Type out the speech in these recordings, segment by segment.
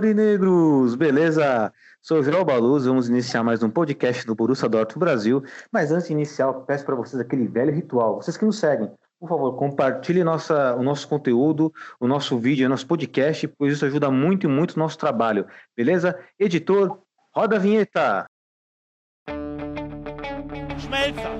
Aurinegros! Beleza? Sou João Baluz, vamos iniciar mais um podcast do Borussia Dortmund Brasil. Mas antes de iniciar, peço para vocês aquele velho ritual. Vocês que nos seguem, por favor, compartilhe nossa, o nosso conteúdo, o nosso vídeo, o nosso podcast, pois isso ajuda muito e muito o nosso trabalho. Beleza? Editor, roda a vinheta! Schmelzer,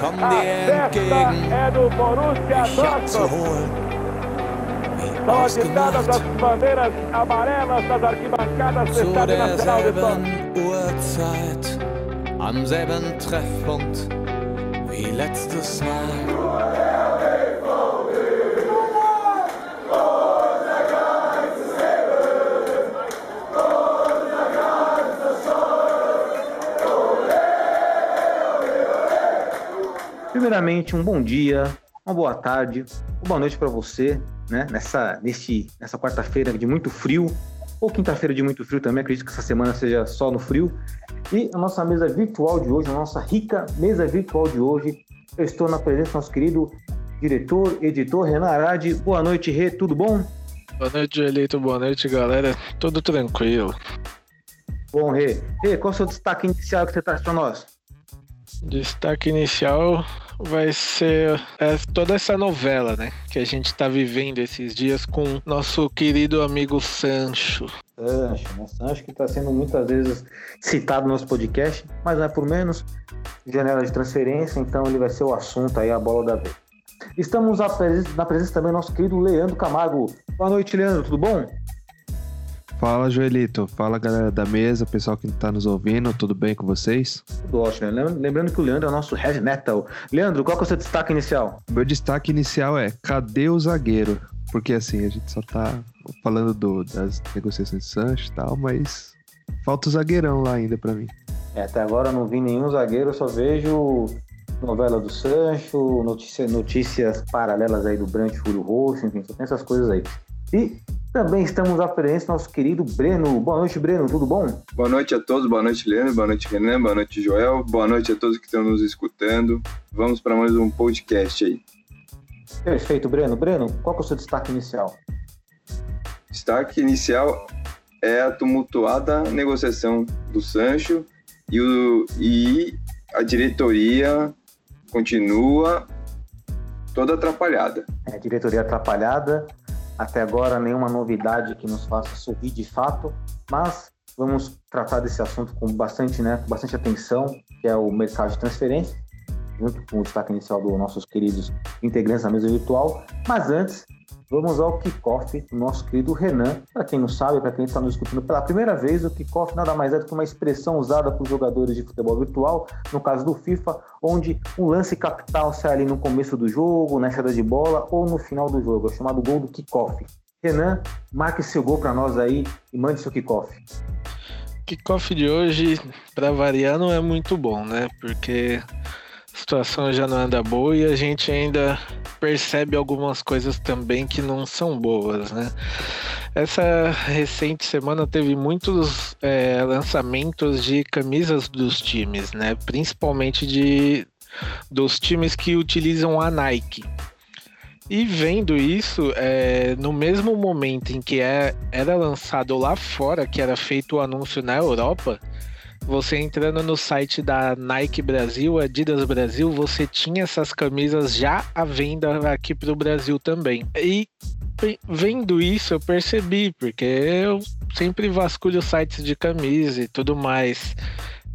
Komm dir entgegen, Borussia mich abzuholen. Wie São agitadas as bandeiras amarelas das arquibancadas zu Estádio Nacional Uhrzeit, am selben Treffpunkt wie letztes Mal. Primeiramente, um bom dia, uma boa tarde, uma boa noite para você, né? Nessa, neste, nessa quarta-feira de muito frio, ou quinta-feira de muito frio também, acredito que essa semana seja só no frio. E a nossa mesa virtual de hoje, a nossa rica mesa virtual de hoje, eu estou na presença do nosso querido diretor, editor Renan Arade. Boa noite, Rê, tudo bom? Boa noite, Elito. Boa noite, galera. Tudo tranquilo. Bom, Rê. Rê, qual é o seu destaque inicial que você traz para nós? Destaque inicial vai ser é, toda essa novela, né? Que a gente tá vivendo esses dias com nosso querido amigo Sancho. Sancho, né? Sancho que está sendo muitas vezes citado no nosso podcast, mas não é por menos. Janela de transferência, então ele vai ser o assunto aí, a bola da vez. Estamos na presença, na presença também do nosso querido Leandro Camargo. Boa noite, Leandro, tudo bom? Fala, Joelito. Fala, galera da mesa, pessoal que tá nos ouvindo, tudo bem com vocês? Tudo ótimo. né? Lem- Lembrando que o Leandro é o nosso heavy metal. Leandro, qual que é o seu destaque inicial? Meu destaque inicial é: cadê o zagueiro? Porque assim, a gente só tá falando do- das negociações de Sancho e tal, mas falta o zagueirão lá ainda pra mim. É, até agora eu não vi nenhum zagueiro, eu só vejo novela do Sancho, notícia- notícias paralelas aí do Brant Fúrio Roxo, enfim, só tem essas coisas aí. E também estamos à do nosso querido Breno. Boa noite, Breno, tudo bom? Boa noite a todos, boa noite Leandro, boa noite Renan, boa noite Joel, boa noite a todos que estão nos escutando. Vamos para mais um podcast aí. Perfeito, Breno. Breno, qual que é o seu destaque inicial? Destaque inicial é a tumultuada negociação do Sancho e, o, e a diretoria continua toda atrapalhada. É, diretoria atrapalhada, até agora nenhuma novidade que nos faça sorrir de fato, mas vamos tratar desse assunto com bastante, né, com bastante atenção, que é o mercado de transferência, junto com o destaque inicial dos nossos queridos integrantes da mesa virtual. Mas antes, vamos ao kickoff do nosso querido Renan. Para quem não sabe, para quem está nos escutando pela primeira vez, o kickoff nada mais é do que uma expressão usada por jogadores de futebol virtual, no caso do FIFA, onde o lance capital sai ali no começo do jogo, na entrada de bola ou no final do jogo. É chamado gol do kickoff. Renan, marque seu gol para nós aí e mande seu kickoff. Kickoff de hoje, pra variar, não é muito bom, né? Porque a situação já não anda boa e a gente ainda percebe algumas coisas também que não são boas, né? Essa recente semana teve muitos é, lançamentos de camisas dos times, né? Principalmente de dos times que utilizam a Nike. E vendo isso, é, no mesmo momento em que é- era lançado lá fora, que era feito o anúncio na Europa, você entrando no site da Nike Brasil, Adidas Brasil, você tinha essas camisas já à venda aqui para o Brasil também. E vendo isso, eu percebi, porque eu sempre vasculho sites de camisa e tudo mais.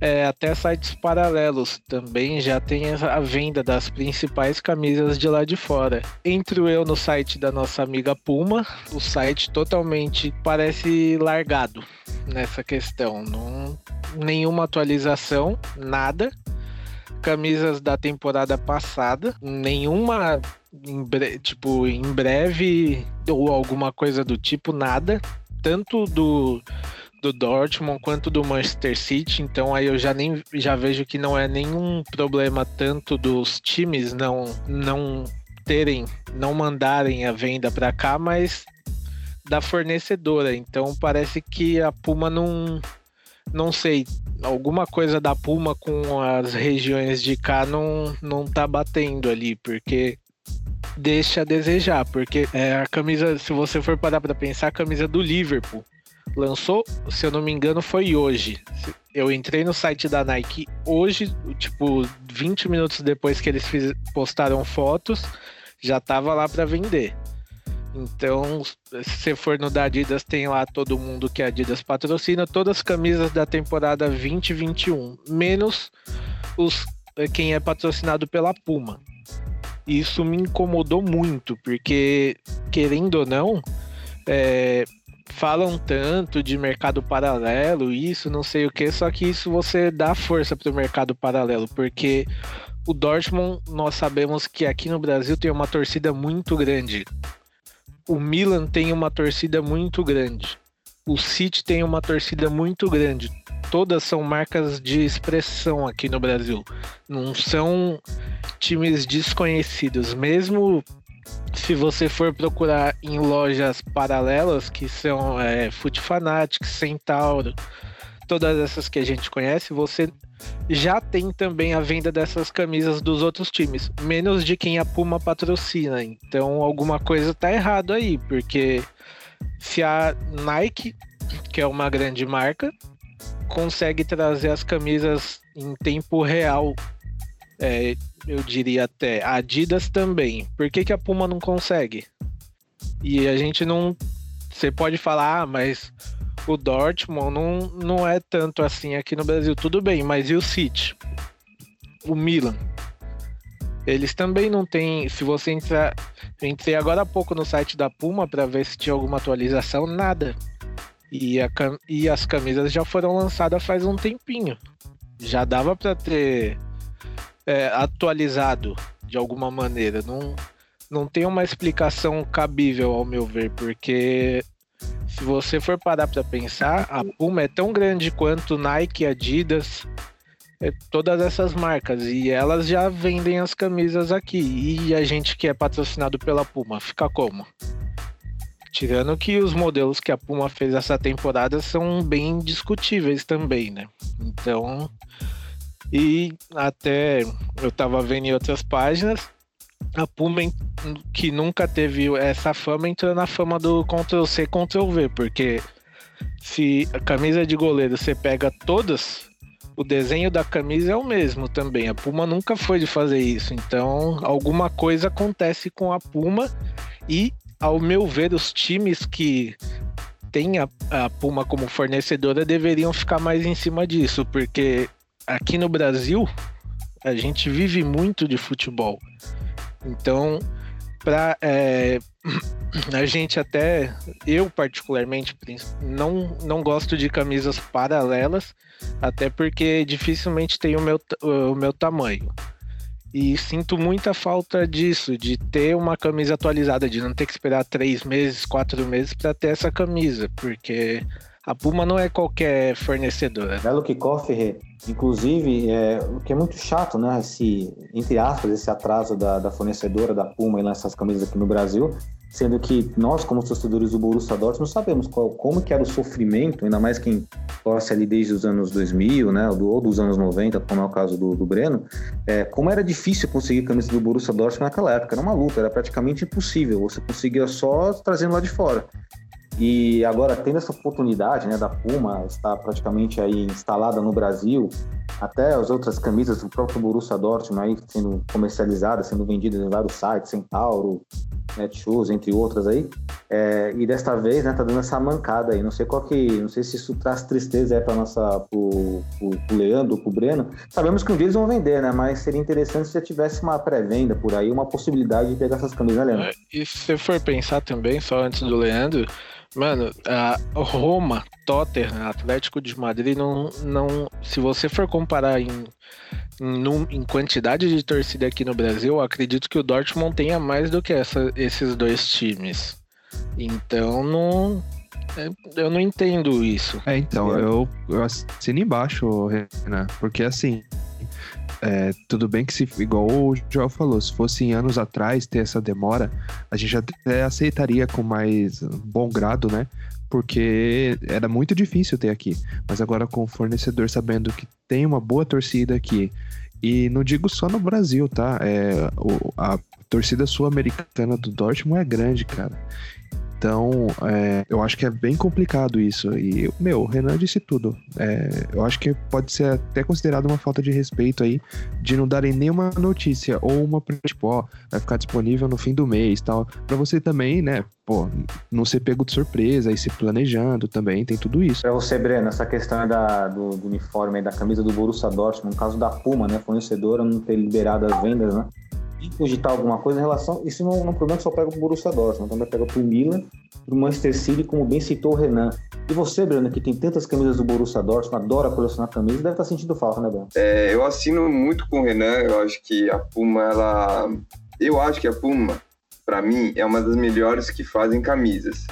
É, até sites paralelos também já tem a venda das principais camisas de lá de fora. Entro eu no site da nossa amiga Puma, o site totalmente parece largado nessa questão. Não, nenhuma atualização, nada. Camisas da temporada passada, nenhuma em bre- tipo em breve ou alguma coisa do tipo, nada. Tanto do do Dortmund quanto do Manchester City, então aí eu já nem já vejo que não é nenhum problema tanto dos times não não terem, não mandarem a venda para cá, mas da fornecedora. Então parece que a Puma não não sei, alguma coisa da Puma com as regiões de cá não não tá batendo ali, porque deixa a desejar, porque é, a camisa, se você for parar para pensar, a camisa do Liverpool lançou, se eu não me engano, foi hoje. Eu entrei no site da Nike hoje, tipo, 20 minutos depois que eles fiz, postaram fotos, já tava lá para vender. Então, se você for no da Adidas, tem lá todo mundo que a Adidas patrocina, todas as camisas da temporada 2021, menos os quem é patrocinado pela Puma. Isso me incomodou muito, porque querendo ou não, é, falam tanto de mercado paralelo, isso, não sei o que, só que isso você dá força para o mercado paralelo, porque o Dortmund, nós sabemos que aqui no Brasil tem uma torcida muito grande. O Milan tem uma torcida muito grande. O City tem uma torcida muito grande. Todas são marcas de expressão aqui no Brasil. Não são times desconhecidos. Mesmo se você for procurar em lojas paralelas, que são é, Foot Fanatics, Centauro, todas essas que a gente conhece, você já tem também a venda dessas camisas dos outros times, menos de quem a Puma patrocina. Então alguma coisa tá errado aí, porque se a Nike, que é uma grande marca, consegue trazer as camisas em tempo real é, eu diria até. A Adidas também. Por que, que a Puma não consegue? E a gente não. Você pode falar, ah, mas o Dortmund não, não é tanto assim aqui no Brasil. Tudo bem, mas e o City? O Milan? Eles também não têm. Se você entrar. Entrei agora há pouco no site da Puma para ver se tinha alguma atualização, nada. E, a, e as camisas já foram lançadas faz um tempinho. Já dava para ter é, atualizado de alguma maneira. Não, não tem uma explicação cabível, ao meu ver, porque se você for parar para pensar, a Puma é tão grande quanto Nike, Adidas, é, todas essas marcas, e elas já vendem as camisas aqui. E a gente que é patrocinado pela Puma, fica como? Tirando que os modelos que a Puma fez essa temporada são bem discutíveis também, né? Então, e até eu tava vendo em outras páginas, a Puma, que nunca teve essa fama, entrou na fama do Ctrl-C, Ctrl-V, porque se a camisa de goleiro você pega todas, o desenho da camisa é o mesmo também. A Puma nunca foi de fazer isso. Então, alguma coisa acontece com a Puma e, ao meu ver, os times que têm a, a Puma como fornecedora deveriam ficar mais em cima disso, porque aqui no Brasil a gente vive muito de futebol. Então, para é, a gente até eu particularmente não não gosto de camisas paralelas, até porque dificilmente tem o meu o meu tamanho. E sinto muita falta disso, de ter uma camisa atualizada, de não ter que esperar três meses, quatro meses para ter essa camisa, porque a Puma não é qualquer fornecedora. Belo kickoff, inclusive, é, o que é muito chato, né? Esse, entre aspas, esse atraso da, da fornecedora da Puma em lançar as camisas aqui no Brasil, sendo que nós, como torcedores do Borussia Dortmund, sabemos qual, como que era o sofrimento, ainda mais quem torce ali desde os anos 2000, né, ou dos anos 90, como é o caso do, do Breno, é, como era difícil conseguir camisa do Borussia Dortmund naquela época, era uma luta, era praticamente impossível, você conseguia só trazendo lá de fora. E agora, tendo essa oportunidade né, da Puma estar praticamente aí instalada no Brasil, até as outras camisas do próprio Borussia Dortmund aí sendo comercializadas, sendo vendidas em vários sites, Centauro, Netshoes, entre outras aí. É, e desta vez, né, tá dando essa mancada aí. Não sei qual que, não sei se isso traz tristeza aí para nossa, pro, pro, pro Leandro, pro Breno. Sabemos que um dia eles vão vender, né? Mas seria interessante se já tivesse uma pré-venda por aí, uma possibilidade de pegar essas camisas, né, Leandro? É, e se for pensar também, só antes do Leandro, Mano, a Roma, Tottenham, Atlético de Madrid, não, não, se você for comparar em, em, em, quantidade de torcida aqui no Brasil, acredito que o Dortmund tenha mais do que essa, esses dois times. Então, não, É, eu não entendo isso. É, então, eu, eu assino embaixo, Renan, porque assim, é, tudo bem que se, igual o Joel falou, se fosse anos atrás ter essa demora, a gente até aceitaria com mais bom grado, né? Porque era muito difícil ter aqui. Mas agora com o fornecedor sabendo que tem uma boa torcida aqui, e não digo só no Brasil, tá? É, a torcida sul-americana do Dortmund é grande, cara. Então, é, eu acho que é bem complicado isso. E, meu, o Renan disse tudo. É, eu acho que pode ser até considerado uma falta de respeito aí, de não darem nenhuma notícia, ou uma, tipo, ó, vai ficar disponível no fim do mês tal. Pra você também, né, pô, não ser pego de surpresa e se planejando também, tem tudo isso. Pra você, Breno, essa questão da, do, do uniforme da camisa do Borussia Dortmund, no caso da Puma, né, fornecedora, não ter liberado as vendas, né? Cogitar alguma coisa em relação. Isso não, é um problema que só pega pro Borussia Dortmund, também pega pro Milan, pro Manchester City, como bem citou o Renan. E você, Breno, que tem tantas camisas do Borussia Dortmund, adora colecionar camisas, deve estar tá sentindo falta, né, Breno? É, eu assino muito com o Renan, eu acho que a Puma, ela. Eu acho que a Puma, para mim, é uma das melhores que fazem camisas.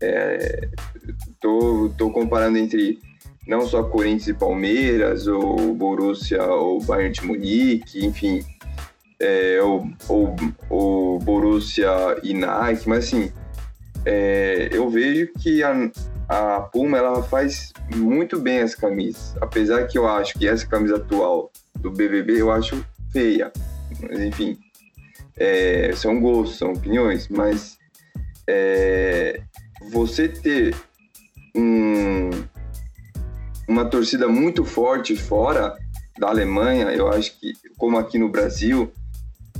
É, tô, tô comparando entre não só Corinthians e Palmeiras, ou Borussia ou Bayern de Munique, enfim, é, o, o, o Borussia e Nike, mas assim, é, eu vejo que a, a Puma ela faz muito bem as camisas, apesar que eu acho que essa camisa atual do BBB eu acho feia, mas enfim, é, são gostos, são opiniões, mas é, você ter um, uma torcida muito forte fora da Alemanha, eu acho que, como aqui no Brasil,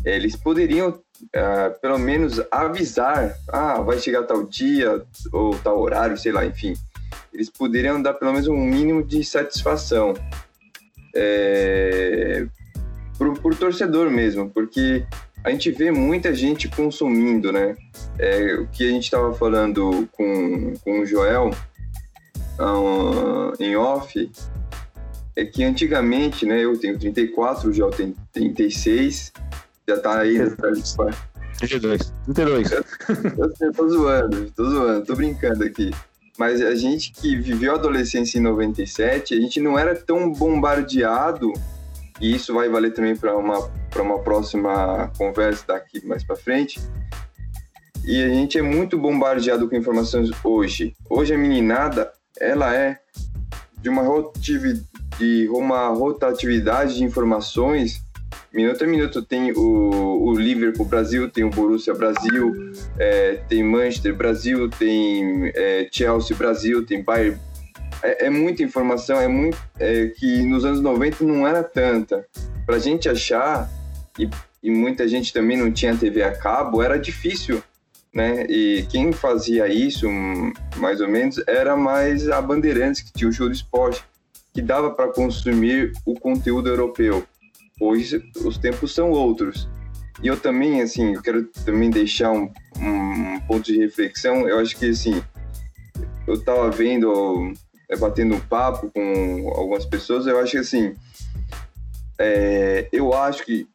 eles poderiam uh, pelo menos avisar, ah, vai chegar tal dia ou tal horário, sei lá, enfim. Eles poderiam dar pelo menos um mínimo de satisfação é, por, por torcedor mesmo, porque a gente vê muita gente consumindo, né? É, o que a gente estava falando com, com o Joel uh, em off é que antigamente, né? Eu tenho 34, o Joel tem 36 já tá aí no 32. 32. Eu, eu tô zoando, tô zoando, tô brincando aqui. Mas a gente que viveu a adolescência em 97, a gente não era tão bombardeado, e isso vai valer também para uma, uma próxima conversa daqui mais para frente. E a gente é muito bombardeado com informações hoje. Hoje a meninada, ela é de uma, de uma rotatividade de informações minuto a minuto tem o, o Liverpool Brasil, tem o Borussia Brasil, é, tem Manchester Brasil, tem é, Chelsea Brasil, tem Bayern. É, é muita informação, é muito é, que nos anos 90 não era tanta. Para a gente achar, e, e muita gente também não tinha TV a cabo, era difícil. Né? E quem fazia isso, mais ou menos, era mais a Bandeirantes, que tinha o show esporte, que dava para consumir o conteúdo europeu. Hoje os tempos são outros. E eu também, assim, eu quero também deixar um, um ponto de reflexão. Eu acho que, assim, eu estava vendo, é, batendo um papo com algumas pessoas, eu acho que, assim, é, eu acho que,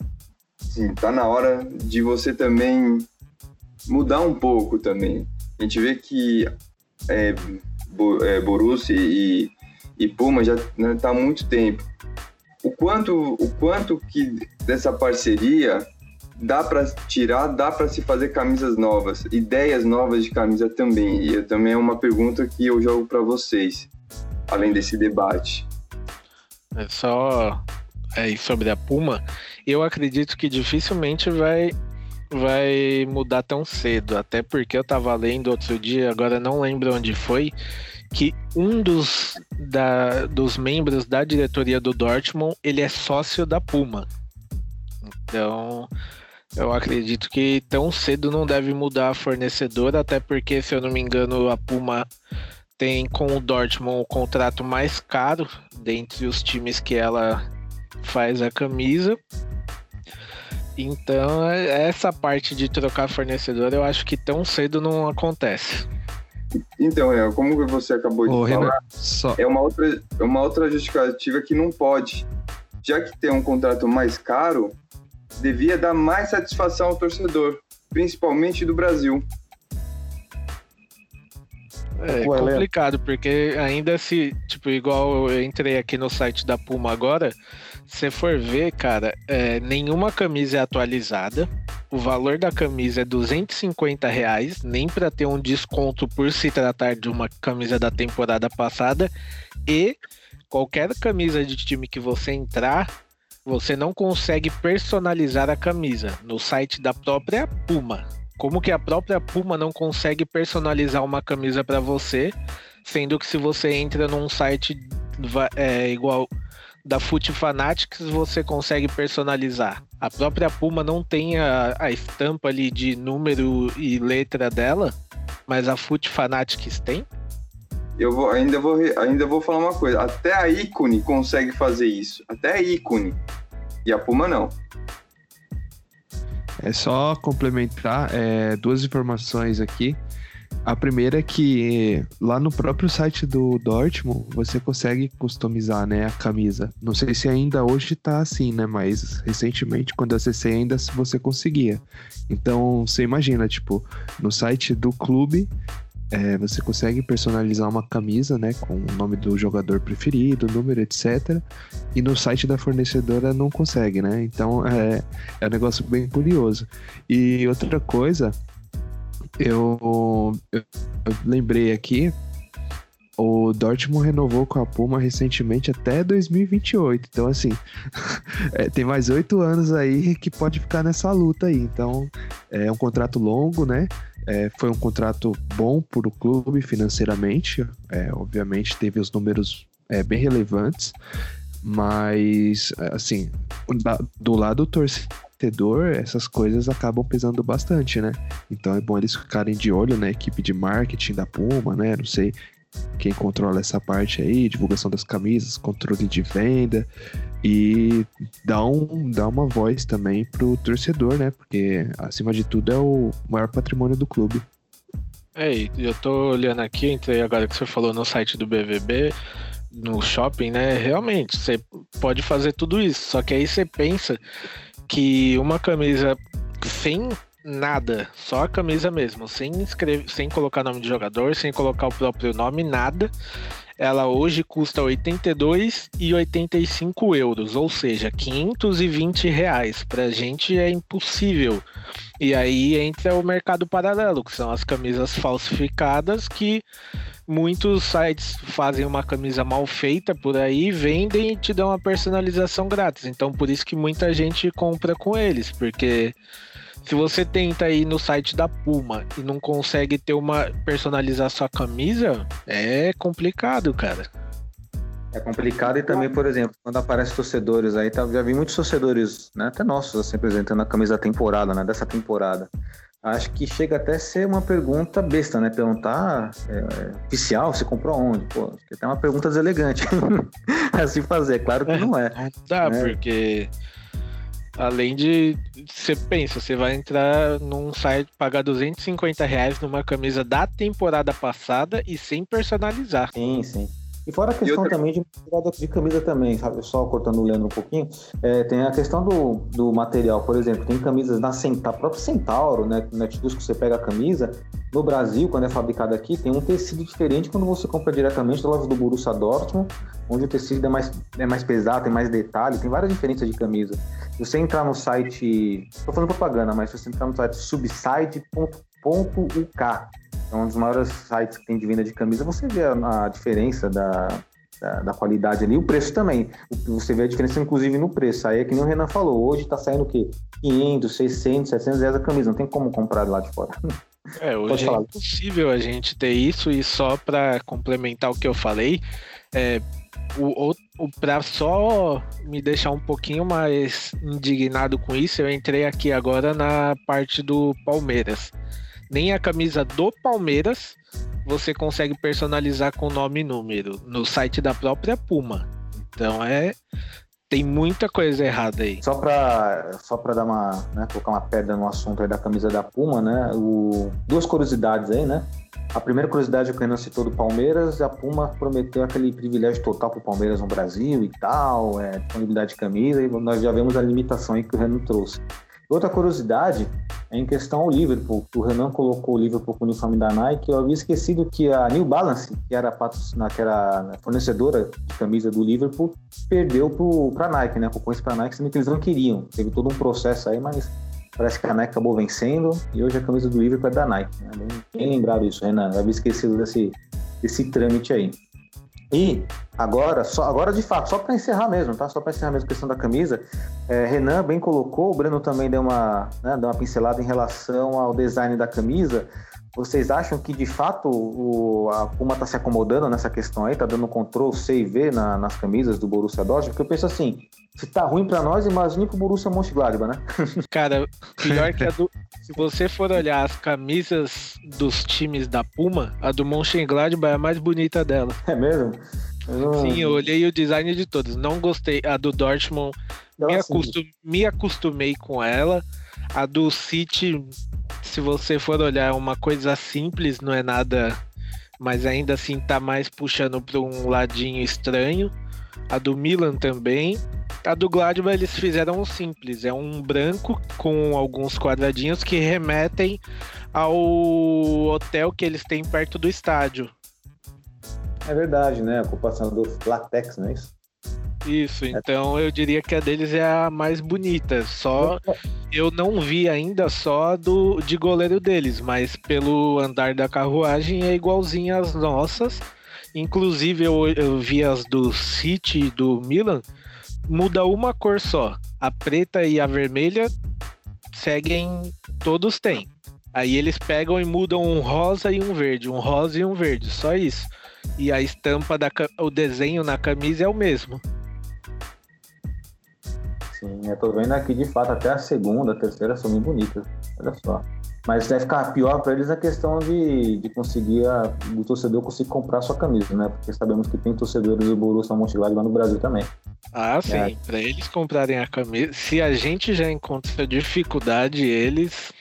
assim, tá na hora de você também mudar um pouco também. A gente vê que é, é Borussia e, e Puma já está né, há muito tempo o quanto, o quanto que dessa parceria dá para tirar, dá para se fazer camisas novas, ideias novas de camisa também. E também é uma pergunta que eu jogo para vocês, além desse debate. É só é, sobre a Puma, eu acredito que dificilmente vai vai mudar tão cedo, até porque eu tava lendo outro dia, agora não lembro onde foi, que um dos, da, dos membros da diretoria do Dortmund ele é sócio da Puma. Então, eu acredito que tão cedo não deve mudar a fornecedora, até porque, se eu não me engano, a Puma tem com o Dortmund o contrato mais caro dentre os times que ela faz a camisa. Então, essa parte de trocar fornecedor, eu acho que tão cedo não acontece. Então, é, como você acabou de Ô, falar, Renan, só... é, uma outra, é uma outra justificativa que não pode. Já que tem um contrato mais caro, devia dar mais satisfação ao torcedor, principalmente do Brasil. É Pô, complicado, porque ainda se, tipo, igual eu entrei aqui no site da Puma agora, se for ver, cara, é, nenhuma camisa é atualizada. O valor da camisa é 250 reais, nem para ter um desconto por se tratar de uma camisa da temporada passada. E qualquer camisa de time que você entrar, você não consegue personalizar a camisa no site da própria Puma. Como que a própria Puma não consegue personalizar uma camisa para você, sendo que se você entra num site é, igual da Foot Fanatics, você consegue personalizar. A própria Puma não tem a, a estampa ali de número e letra dela, mas a Foot Fanatics tem. Eu vou, ainda, vou, ainda vou falar uma coisa. Até a ícone consegue fazer isso. Até a ícone. E a Puma não. É só complementar é, duas informações aqui. A primeira é que lá no próprio site do Dortmund você consegue customizar né, a camisa. Não sei se ainda hoje tá assim, né? Mas recentemente, quando eu acessei, ainda você conseguia. Então você imagina, tipo, no site do clube é, você consegue personalizar uma camisa, né? Com o nome do jogador preferido, número, etc. E no site da fornecedora não consegue, né? Então é, é um negócio bem curioso. E outra coisa, eu, eu, eu lembrei aqui, o Dortmund renovou com a Puma recentemente até 2028. Então, assim, é, tem mais oito anos aí que pode ficar nessa luta aí. Então, é um contrato longo, né? É, foi um contrato bom para o clube financeiramente. É, obviamente, teve os números é, bem relevantes. Mas, assim, do lado do torcedor, essas coisas acabam pesando bastante, né? Então é bom eles ficarem de olho na equipe de marketing da Puma, né? Não sei quem controla essa parte aí, divulgação das camisas, controle de venda e dá, um, dá uma voz também pro torcedor, né? Porque acima de tudo é o maior patrimônio do clube. É, eu tô olhando aqui, entrei agora que você falou no site do BVB, no shopping, né? Realmente, você pode fazer tudo isso. Só que aí você pensa que uma camisa sem nada, só a camisa mesmo, sem escrever, sem colocar nome de jogador, sem colocar o próprio nome, nada. Ela hoje custa 82 e 85 euros, ou seja, 520 reais. Pra gente é impossível. E aí entra o mercado paralelo, que são as camisas falsificadas que muitos sites fazem uma camisa mal feita por aí, vendem e te dão a personalização grátis. Então por isso que muita gente compra com eles, porque se você tenta ir no site da Puma e não consegue ter uma personalizar sua camisa, é complicado, cara. É complicado e também, por exemplo, quando aparecem torcedores aí, tá, já vi muitos torcedores, né, até nossos, assim, apresentando a camisa da temporada, né, dessa temporada. Acho que chega até a ser uma pergunta besta, né? Perguntar é, é, oficial, você comprou onde? Pô, acho que até uma pergunta deselegante a se fazer. Claro que não é. Não dá, É. porque além de. Você pensa, você vai entrar num site, pagar 250 reais numa camisa da temporada passada e sem personalizar. Sim, sim. E fora a questão outra- também de de camisa também, sabe? Só cortando o Leandro um pouquinho, é, tem a questão do, do material, por exemplo, tem camisas da, Cent- da própria Centauro, né? Netshoes que você pega a camisa, no Brasil, quando é fabricada aqui, tem um tecido diferente quando você compra diretamente da loja do Borussia Dortmund, onde o tecido é mais, é mais pesado, tem mais detalhe, tem várias diferenças de camisa. Se você entrar no site, tô fazendo propaganda, mas se você entrar no site subside.uk, é um dos maiores sites que tem de venda de camisa, você vê a, a diferença da, da, da qualidade ali, o preço também. Você vê a diferença, inclusive, no preço. Aí é que nem o Renan falou, hoje tá saindo o quê? 500, 600, 700 reais a camisa, não tem como comprar lá de fora. É, hoje é impossível a gente ter isso e só para complementar o que eu falei, é, o, o, o para só me deixar um pouquinho mais indignado com isso, eu entrei aqui agora na parte do Palmeiras. Nem a camisa do Palmeiras você consegue personalizar com nome e número no site da própria Puma. Então é tem muita coisa errada aí. Só para só pra dar uma, né, colocar uma pedra no assunto aí da camisa da Puma, né? O, duas curiosidades aí, né? A primeira curiosidade que o Renan citou do Palmeiras, a Puma prometeu aquele privilégio total pro Palmeiras no Brasil e tal, é, disponibilidade de camisa, e nós já vemos a limitação aí que o Renan trouxe. Outra curiosidade é em questão ao Liverpool. O Renan colocou o Liverpool com o uniforme da Nike. Eu havia esquecido que a New Balance, que era, patrocina, que era fornecedora de camisa do Liverpool, perdeu para a Nike, né? Concorrência para a Nike, sendo que eles não queriam. Teve todo um processo aí, mas parece que a Nike acabou vencendo e hoje a camisa do Liverpool é da Nike. Né? Bem, bem lembrado isso, Renan. Eu havia esquecido desse, desse trâmite aí. E agora, só, agora de fato, só para encerrar mesmo, tá? Só para encerrar mesmo a questão da camisa, é, Renan bem colocou, o Breno também deu uma, né, deu uma pincelada em relação ao design da camisa. Vocês acham que de fato o, a Puma está se acomodando nessa questão aí, tá dando Ctrl C e V na, nas camisas do Borussia Dortmund? Porque eu penso assim, se tá ruim para nós, imagine pro Borussia Mönchengladbach, né? Cara, pior que a do... Se você for olhar as camisas dos times da Puma, a do Mönchengladbach é a mais bonita dela. É mesmo? Não... Sim, eu olhei o design de todos. Não gostei. A do Dortmund, me, acostum... me acostumei com ela. A do City, se você for olhar, uma coisa simples, não é nada. Mas ainda assim tá mais puxando para um ladinho estranho. A do Milan também. A do Gladbach eles fizeram um simples, é um branco com alguns quadradinhos que remetem ao hotel que eles têm perto do estádio. É verdade, né? A ocupação do latex, não é isso? Isso, então eu diria que a deles é a mais bonita. Só eu não vi ainda só do de goleiro deles, mas pelo andar da carruagem é igualzinha às nossas. Inclusive eu, eu vi as do City e do Milan muda uma cor só. A preta e a vermelha seguem, todos têm. Aí eles pegam e mudam um rosa e um verde, um rosa e um verde, só isso. E a estampa da o desenho na camisa é o mesmo. Sim, eu tô vendo aqui de fato até a segunda, a terceira são bem bonitas. Olha só. Mas deve ficar pior para eles a questão de, de conseguir a, o torcedor conseguir comprar sua camisa, né? Porque sabemos que tem torcedores do Borussia Mönchengladbach no Brasil também. Ah, sim. É. Para eles comprarem a camisa, se a gente já encontra dificuldade, eles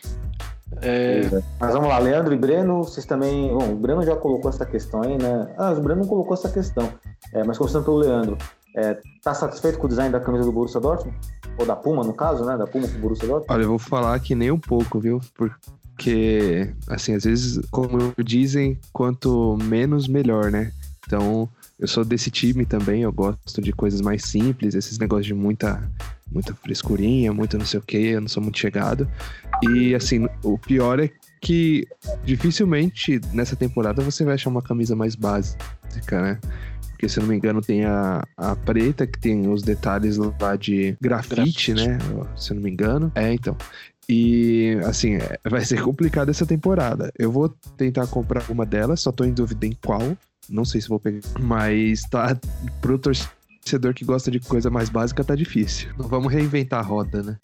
é... É. Mas vamos lá, Leandro e Breno, vocês também. Bom, o Breno já colocou essa questão aí, né? Ah, o Breno não colocou essa questão. É, mas começando pelo Leandro, é, tá satisfeito com o design da camisa do Borussia Dortmund? Ou da Puma, no caso, né? Da Puma com o Borussia Dortmund? Olha, eu vou falar que nem um pouco, viu? Porque, assim, às vezes, como dizem, quanto menos, melhor, né? Então, eu sou desse time também, eu gosto de coisas mais simples, esses negócios de muita, muita frescurinha, muito não sei o que, eu não sou muito chegado. E, assim, o pior é que dificilmente nessa temporada você vai achar uma camisa mais básica, né? Porque, se eu não me engano, tem a, a preta, que tem os detalhes lá de grafite, grafite. né? Se eu não me engano. É, então. E, assim, é, vai ser complicado essa temporada. Eu vou tentar comprar uma delas, só tô em dúvida em qual. Não sei se vou pegar. Mas tá pro torcedor que gosta de coisa mais básica, tá difícil. Não vamos reinventar a roda, né?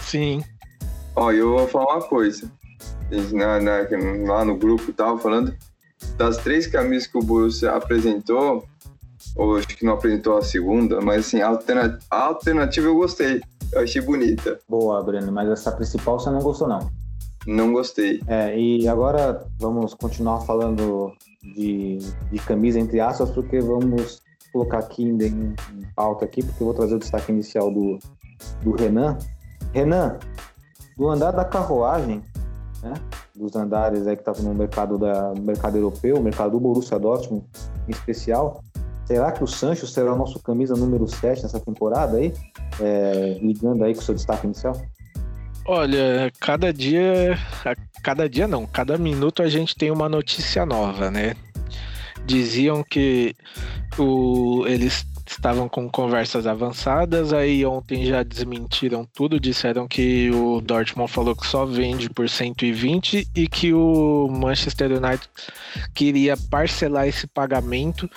Sim. Ó, eu vou falar uma coisa. Na, na, lá no grupo tava falando das três camisas que o Borussia apresentou, ou acho que não apresentou a segunda, mas assim, a, alternativa, a alternativa eu gostei. Eu achei bonita. Boa, Breno, mas essa principal você não gostou, não? Não gostei. É, e agora vamos continuar falando de, de camisa, entre aspas, porque vamos colocar aqui em, em pauta aqui, porque eu vou trazer o destaque inicial do, do Renan. Renan, do andar da carruagem, né, dos andares aí que estavam no mercado, da, mercado europeu, o mercado do Borussia Dortmund em especial, Será que o Sancho será o nosso camisa número 7 nessa temporada aí? É, ligando aí com o seu destaque inicial? Olha, cada dia. Cada dia não, cada minuto a gente tem uma notícia nova, né? Diziam que o, eles estavam com conversas avançadas, aí ontem já desmentiram tudo, disseram que o Dortmund falou que só vende por 120 e que o Manchester United queria parcelar esse pagamento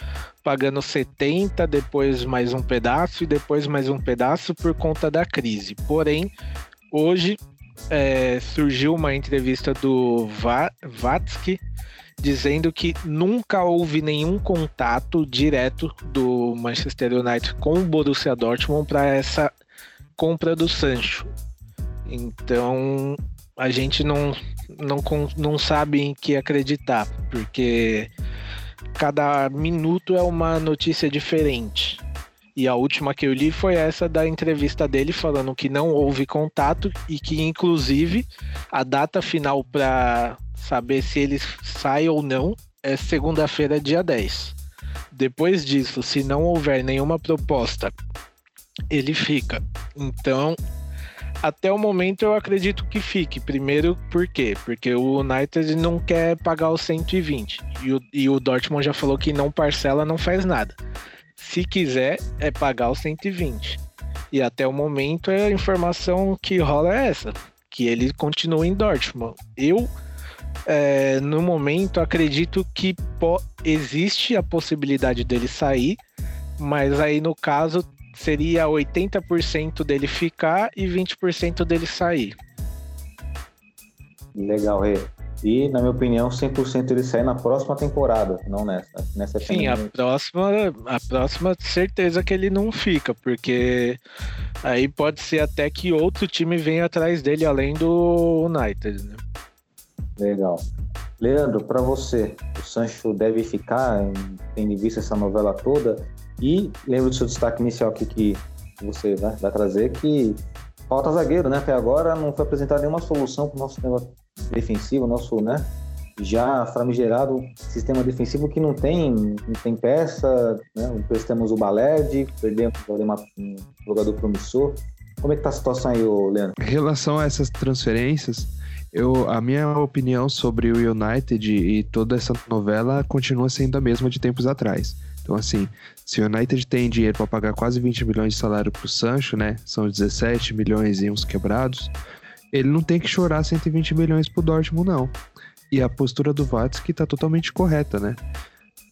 pagando 70, depois mais um pedaço e depois mais um pedaço por conta da crise. Porém, hoje é, surgiu uma entrevista do Vatsky dizendo que nunca houve nenhum contato direto do Manchester United com o Borussia Dortmund para essa compra do Sancho. Então a gente não, não, não sabe em que acreditar, porque cada minuto é uma notícia diferente. E a última que eu li foi essa da entrevista dele falando que não houve contato e que, inclusive, a data final para saber se ele sai ou não é segunda-feira, dia 10. Depois disso, se não houver nenhuma proposta, ele fica. Então, até o momento eu acredito que fique. Primeiro, por quê? Porque o United não quer pagar os 120 e o, e o Dortmund já falou que não parcela, não faz nada. Se quiser, é pagar os 120. E até o momento a informação que rola é essa, que ele continua em Dortmund. Eu é, no momento, acredito que existe a possibilidade dele sair, mas aí no caso seria 80% dele ficar e 20% dele sair. Legal, Rê. E, na minha opinião, 100% ele sai na próxima temporada, não nessa. nessa Sim, a próxima, a próxima certeza que ele não fica, porque aí pode ser até que outro time venha atrás dele além do United, né? Legal. Leandro, para você, o Sancho deve ficar, tendo em vista essa novela toda? E lembro do seu destaque inicial aqui que você né, vai trazer, que falta zagueiro, né? Até agora não foi apresentada nenhuma solução para o nosso sistema defensivo, nosso, né? Já famigerado sistema defensivo que não tem, não tem peça, né? Temos o Baled, perdemos um jogador promissor. Como é que tá a situação aí, Leandro? Em relação a essas transferências, eu, a minha opinião sobre o United e toda essa novela continua sendo a mesma de tempos atrás. Então, assim, se o United tem dinheiro para pagar quase 20 milhões de salário para o Sancho, né? São 17 milhões e uns quebrados. Ele não tem que chorar 120 milhões pro Dortmund, não. E a postura do Vatsky está totalmente correta, né?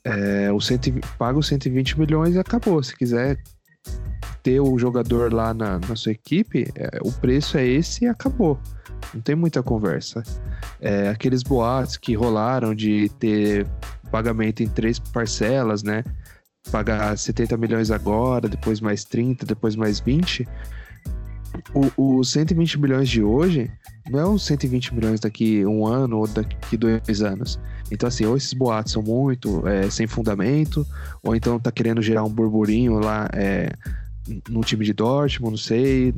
É, o cento, paga os 120 milhões e acabou. Se quiser ter o jogador lá na, na sua equipe, é, o preço é esse e acabou. Não tem muita conversa. É, aqueles boatos que rolaram de ter pagamento em três parcelas, né? Pagar 70 milhões agora, depois mais 30, depois mais 20. O, 120 milhões de hoje não é os 120 milhões daqui um ano ou daqui dois anos. Então, assim, ou esses boatos são muito é, sem fundamento, ou então tá querendo gerar um burburinho lá é, no time de Dortmund, não sei,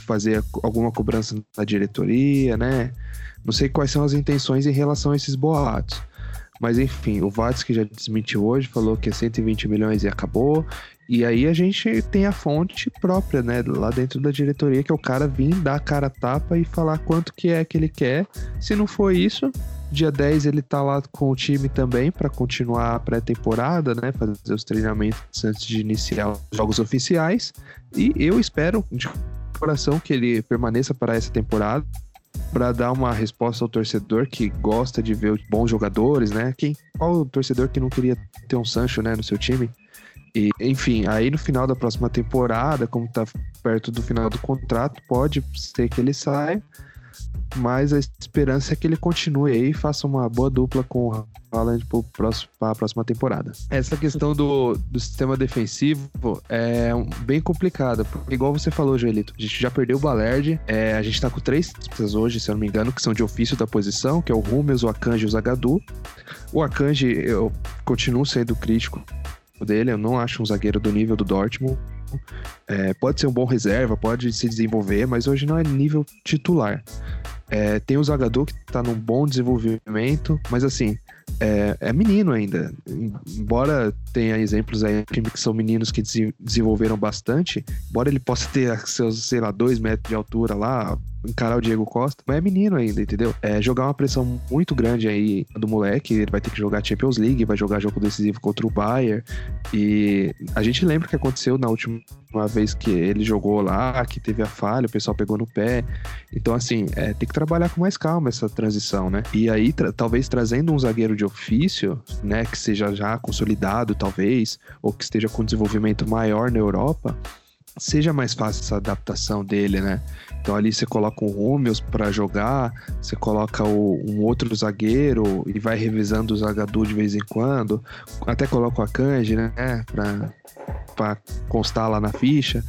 fazer alguma cobrança na diretoria, né? Não sei quais são as intenções em relação a esses boatos. Mas enfim, o que já desmentiu hoje, falou que é 120 milhões e acabou. E aí a gente tem a fonte própria, né, lá dentro da diretoria, que é o cara vir dar a cara tapa e falar quanto que é que ele quer. Se não for isso, Dia 10 ele tá lá com o time também para continuar a pré-temporada, né? Fazer os treinamentos antes de iniciar os jogos oficiais. E eu espero de coração que ele permaneça para essa temporada para dar uma resposta ao torcedor que gosta de ver bons jogadores, né? Quem, qual o torcedor que não queria ter um Sancho, né, no seu time? E, enfim, aí no final da próxima temporada, como tá perto do final do contrato, pode ser que ele saia mas a esperança é que ele continue aí e faça uma boa dupla com o Haaland para a próxima temporada. Essa questão do, do sistema defensivo é bem complicada, porque igual você falou, Joelito, a gente já perdeu o Balerdi, é, a gente está com três pistas hoje, se eu não me engano, que são de ofício da posição, que é o Rummels, o Akanji e o Zagadu. O Akanji, eu continuo sendo crítico dele, eu não acho um zagueiro do nível do Dortmund. É, pode ser um bom reserva, pode se desenvolver, mas hoje não é nível titular. É, tem o Zagadou que tá num bom desenvolvimento, mas assim, é, é, menino ainda. Embora tenha exemplos aí que são meninos que desenvolveram bastante, embora ele possa ter seus, sei lá, dois metros de altura lá, encarar o Diego Costa, mas é menino ainda, entendeu? É jogar uma pressão muito grande aí do moleque, ele vai ter que jogar Champions League, vai jogar jogo decisivo contra o Bayern, e a gente lembra o que aconteceu na última vez que ele jogou lá, que teve a falha, o pessoal pegou no pé, então assim, é, tem que trabalhar com mais calma essa transição, né? E aí, tra talvez trazendo um zagueiro de ofício, né, que seja já consolidado, talvez, ou que esteja com desenvolvimento maior na Europa, seja mais fácil essa adaptação dele, né? Então ali você coloca um Rúmeus para jogar, você coloca o, um outro zagueiro e vai revisando o Zagadu de vez em quando, até coloca o Akanji, né? Para constar lá na ficha,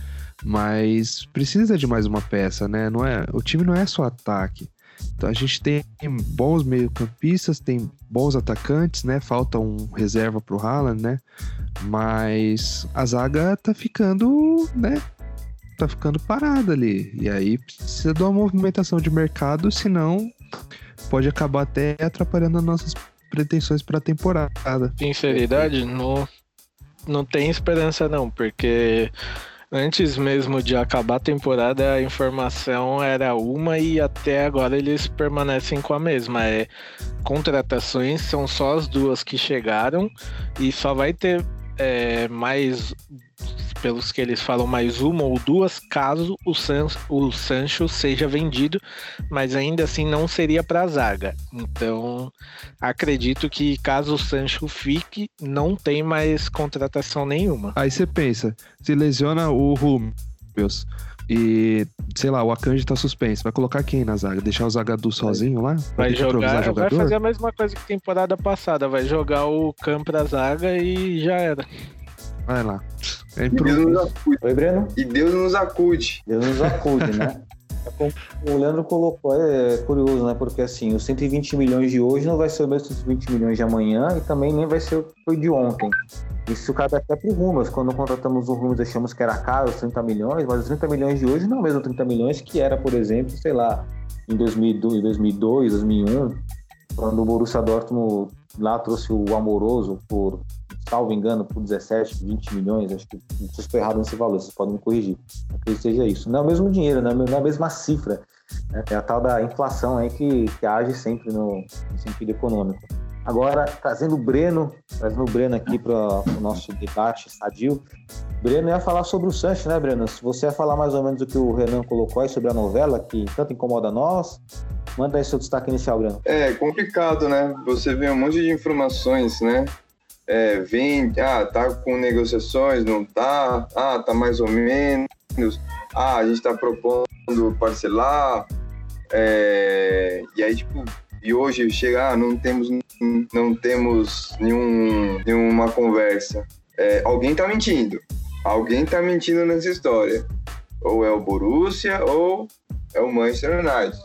mas precisa de mais uma peça, né? Não é, o time não é só ataque. Então a gente tem bons meio-campistas, tem bons atacantes, né? Falta um reserva pro Haaland, né? Mas a zaga tá ficando, né? Tá ficando parada ali. E aí precisa de uma movimentação de mercado, senão pode acabar até atrapalhando as nossas pretensões para a temporada. Sinceridade, não, não tem esperança não, porque antes mesmo de acabar a temporada a informação era uma e até agora eles permanecem com a mesma. É contratações são só as duas que chegaram e só vai ter é, mais pelos que eles falam, mais uma ou duas, caso o, San, o Sancho seja vendido, mas ainda assim não seria para a zaga. Então, acredito que caso o Sancho fique, não tem mais contratação nenhuma. Aí você pensa, se lesiona o Rúmeus e, sei lá, o Akanji tá suspenso, vai colocar quem na zaga? Deixar o Zagadu sozinho lá? Vai jogar, vai fazer a mesma coisa que temporada passada, vai jogar o Campo pra zaga e já era. Vai lá. É e Deus nos acude. Oi, Breno? E Deus nos acude. Deus nos acude, né? É como o Leandro colocou, é curioso, né? Porque assim, os 120 milhões de hoje não vai ser o mesmo 120 milhões de amanhã e também nem vai ser o que foi de ontem. Isso cabe até pro Rumas. Quando contratamos o Rumas, achamos que era caro os 30 milhões, mas os 30 milhões de hoje não é o mesmo 30 milhões que era, por exemplo, sei lá, em 2002, 2002 2001, quando o Borussia Dortmund lá trouxe o Amoroso por salvo engano, por 17, 20 milhões, acho que não sei se estou errado nesse valor, vocês podem me corrigir. Que seja isso. Não é o mesmo dinheiro, não é a mesma cifra. Né? É a tal da inflação aí que, que age sempre no, no sentido econômico. Agora, trazendo o Breno, trazendo o Breno aqui para o nosso debate sadio. Breno ia falar sobre o Sancho, né, Breno? Se você ia falar mais ou menos o que o Renan colocou aí sobre a novela, que tanto incomoda nós, manda aí seu destaque inicial, Breno. É complicado, né? Você vê um monte de informações, né? É, vem, ah, tá com negociações, não tá, ah, tá mais ou menos, ah, a gente tá propondo parcelar, é, e aí, tipo, e hoje chega, ah, não temos, não temos nenhum, nenhuma conversa. É, alguém tá mentindo, alguém tá mentindo nessa história. Ou é o Borussia ou é o Manchester United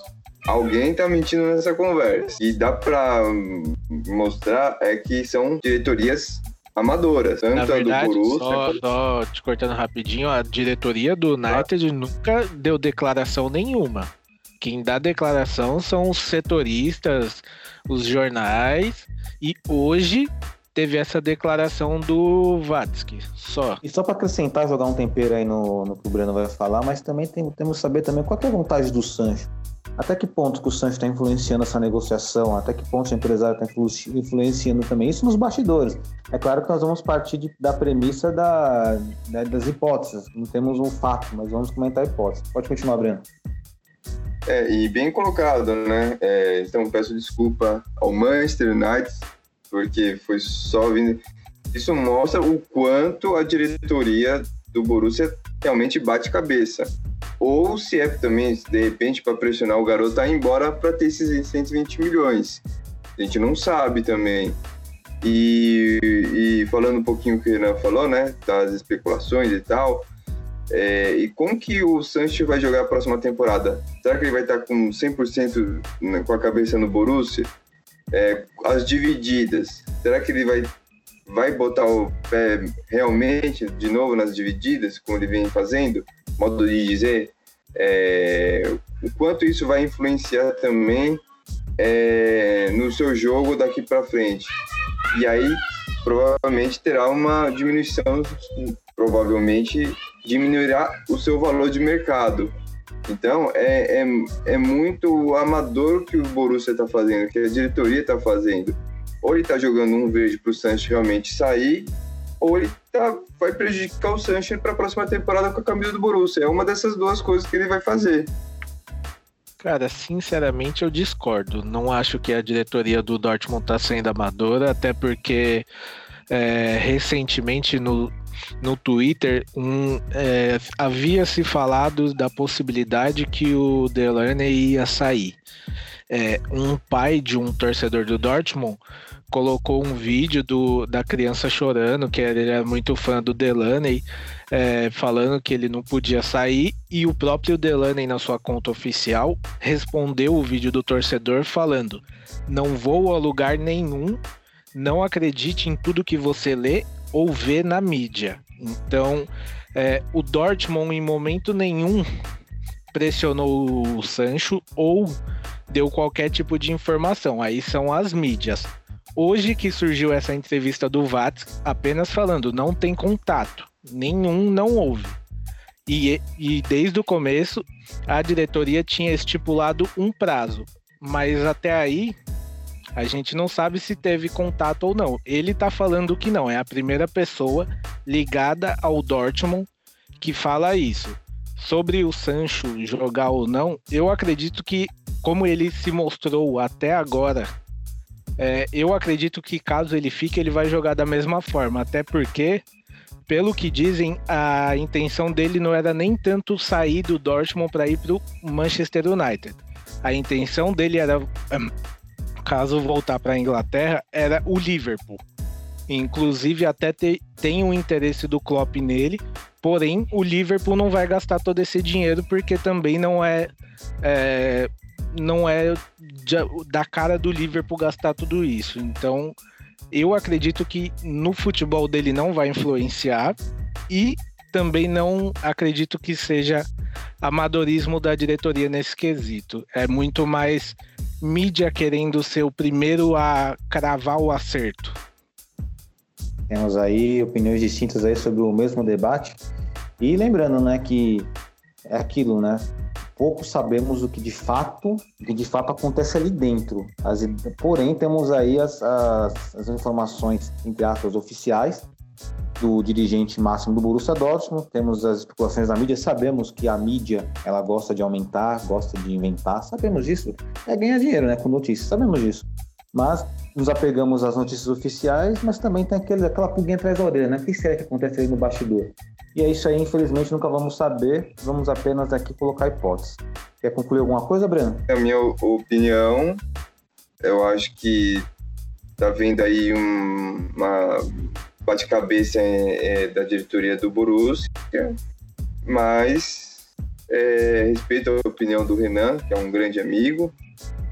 alguém tá mentindo nessa conversa. E dá pra mostrar é que são diretorias amadoras. Tanto Na verdade, a do Borussia, só, só te cortando rapidinho, a diretoria do United ah. nunca deu declaração nenhuma. Quem dá declaração são os setoristas, os jornais, e hoje teve essa declaração do Vatsky, só. E só para acrescentar, jogar um tempero aí no, no que o Breno vai falar, mas também tem, temos que saber também qual é a vontade do Sancho. Até que ponto que o Sancho está influenciando essa negociação? Até que ponto o empresário está influenciando também? Isso nos bastidores. É claro que nós vamos partir de, da premissa da, né, das hipóteses. Não temos um fato, mas vamos comentar a hipótese. Pode continuar, Breno. É, e bem colocado, né? É, então peço desculpa ao Manchester United, porque foi só vindo. Isso mostra o quanto a diretoria do Borussia realmente bate cabeça. Ou se é também, de repente, para pressionar o garoto a ir embora para ter esses 120 milhões. A gente não sabe também. E, e falando um pouquinho o que o Renan falou, né, das especulações e tal, é, e como que o Sancho vai jogar a próxima temporada? Será que ele vai estar com 100% com a cabeça no Borussia? É, as divididas, será que ele vai vai botar o pé realmente de novo nas divididas, como ele vem fazendo, modo de dizer, é, o quanto isso vai influenciar também é, no seu jogo daqui para frente. E aí provavelmente terá uma diminuição, provavelmente diminuirá o seu valor de mercado. Então é, é, é muito amador que o Borussia está fazendo, que a diretoria está fazendo ou ele tá jogando um verde pro Sancho realmente sair, ou ele tá, vai prejudicar o Sancho para a próxima temporada com a camisa do Borussia. É uma dessas duas coisas que ele vai fazer. Cara, sinceramente eu discordo. Não acho que a diretoria do Dortmund tá sendo amadora, até porque é, recentemente no, no Twitter um, é, havia se falado da possibilidade que o Delaney ia sair. É, um pai de um torcedor do Dortmund colocou um vídeo do, da criança chorando, que ele é muito fã do Delaney, é, falando que ele não podia sair, e o próprio Delaney, na sua conta oficial, respondeu o vídeo do torcedor falando: Não vou a lugar nenhum, não acredite em tudo que você lê ou vê na mídia. Então, é, o Dortmund, em momento nenhum, pressionou o Sancho ou deu qualquer tipo de informação. Aí são as mídias. Hoje que surgiu essa entrevista do Vats, apenas falando, não tem contato, nenhum não houve. E, e desde o começo, a diretoria tinha estipulado um prazo, mas até aí a gente não sabe se teve contato ou não. Ele tá falando que não, é a primeira pessoa ligada ao Dortmund que fala isso. Sobre o Sancho jogar ou não, eu acredito que, como ele se mostrou até agora é, eu acredito que caso ele fique, ele vai jogar da mesma forma, até porque, pelo que dizem, a intenção dele não era nem tanto sair do Dortmund para ir para o Manchester United. A intenção dele era, caso voltar para a Inglaterra, era o Liverpool. Inclusive, até te, tem um interesse do Klopp nele, porém, o Liverpool não vai gastar todo esse dinheiro porque também não é, é não é da cara do Liverpool gastar tudo isso. Então, eu acredito que no futebol dele não vai influenciar e também não acredito que seja amadorismo da diretoria nesse quesito. É muito mais mídia querendo ser o primeiro a cravar o acerto. Temos aí opiniões distintas aí sobre o mesmo debate. E lembrando, né, que é aquilo, né? Pouco sabemos o que de fato, o que de fato acontece ali dentro. As, porém, temos aí as, as, as, informações, entre aspas, oficiais do dirigente máximo do Borussia Dortmund, temos as especulações da mídia, sabemos que a mídia, ela gosta de aumentar, gosta de inventar, sabemos disso, é ganhar dinheiro, né, com notícias, sabemos disso. Mas nos apegamos às notícias oficiais, mas também tem aquele, aquela pulguinha atrás da orelha, né? O que será que acontece aí no bastidor? E é isso aí, infelizmente, nunca vamos saber, vamos apenas aqui colocar hipóteses. Quer concluir alguma coisa, Breno? A minha opinião, eu acho que tá vendo aí um, uma bate-cabeça é, é, da diretoria do Borussia, mas é, respeito a opinião do Renan, que é um grande amigo,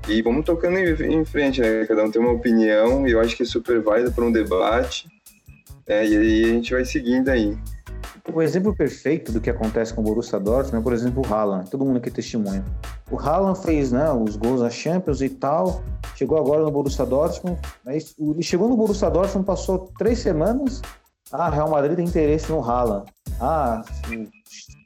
e vamos tocando em, frente, né? Cada um tem uma opinião e eu acho que é super válido para um debate. É, e aí a gente vai seguindo aí. O exemplo perfeito do que acontece com o Borussia Dortmund é, por exemplo, o Haaland. Todo mundo aqui testemunha. O Haaland fez né, os gols da Champions e tal, chegou agora no Borussia Dortmund. Ele chegou no Borussia Dortmund, passou três semanas. Ah, Real Madrid tem interesse no Haaland. Ah,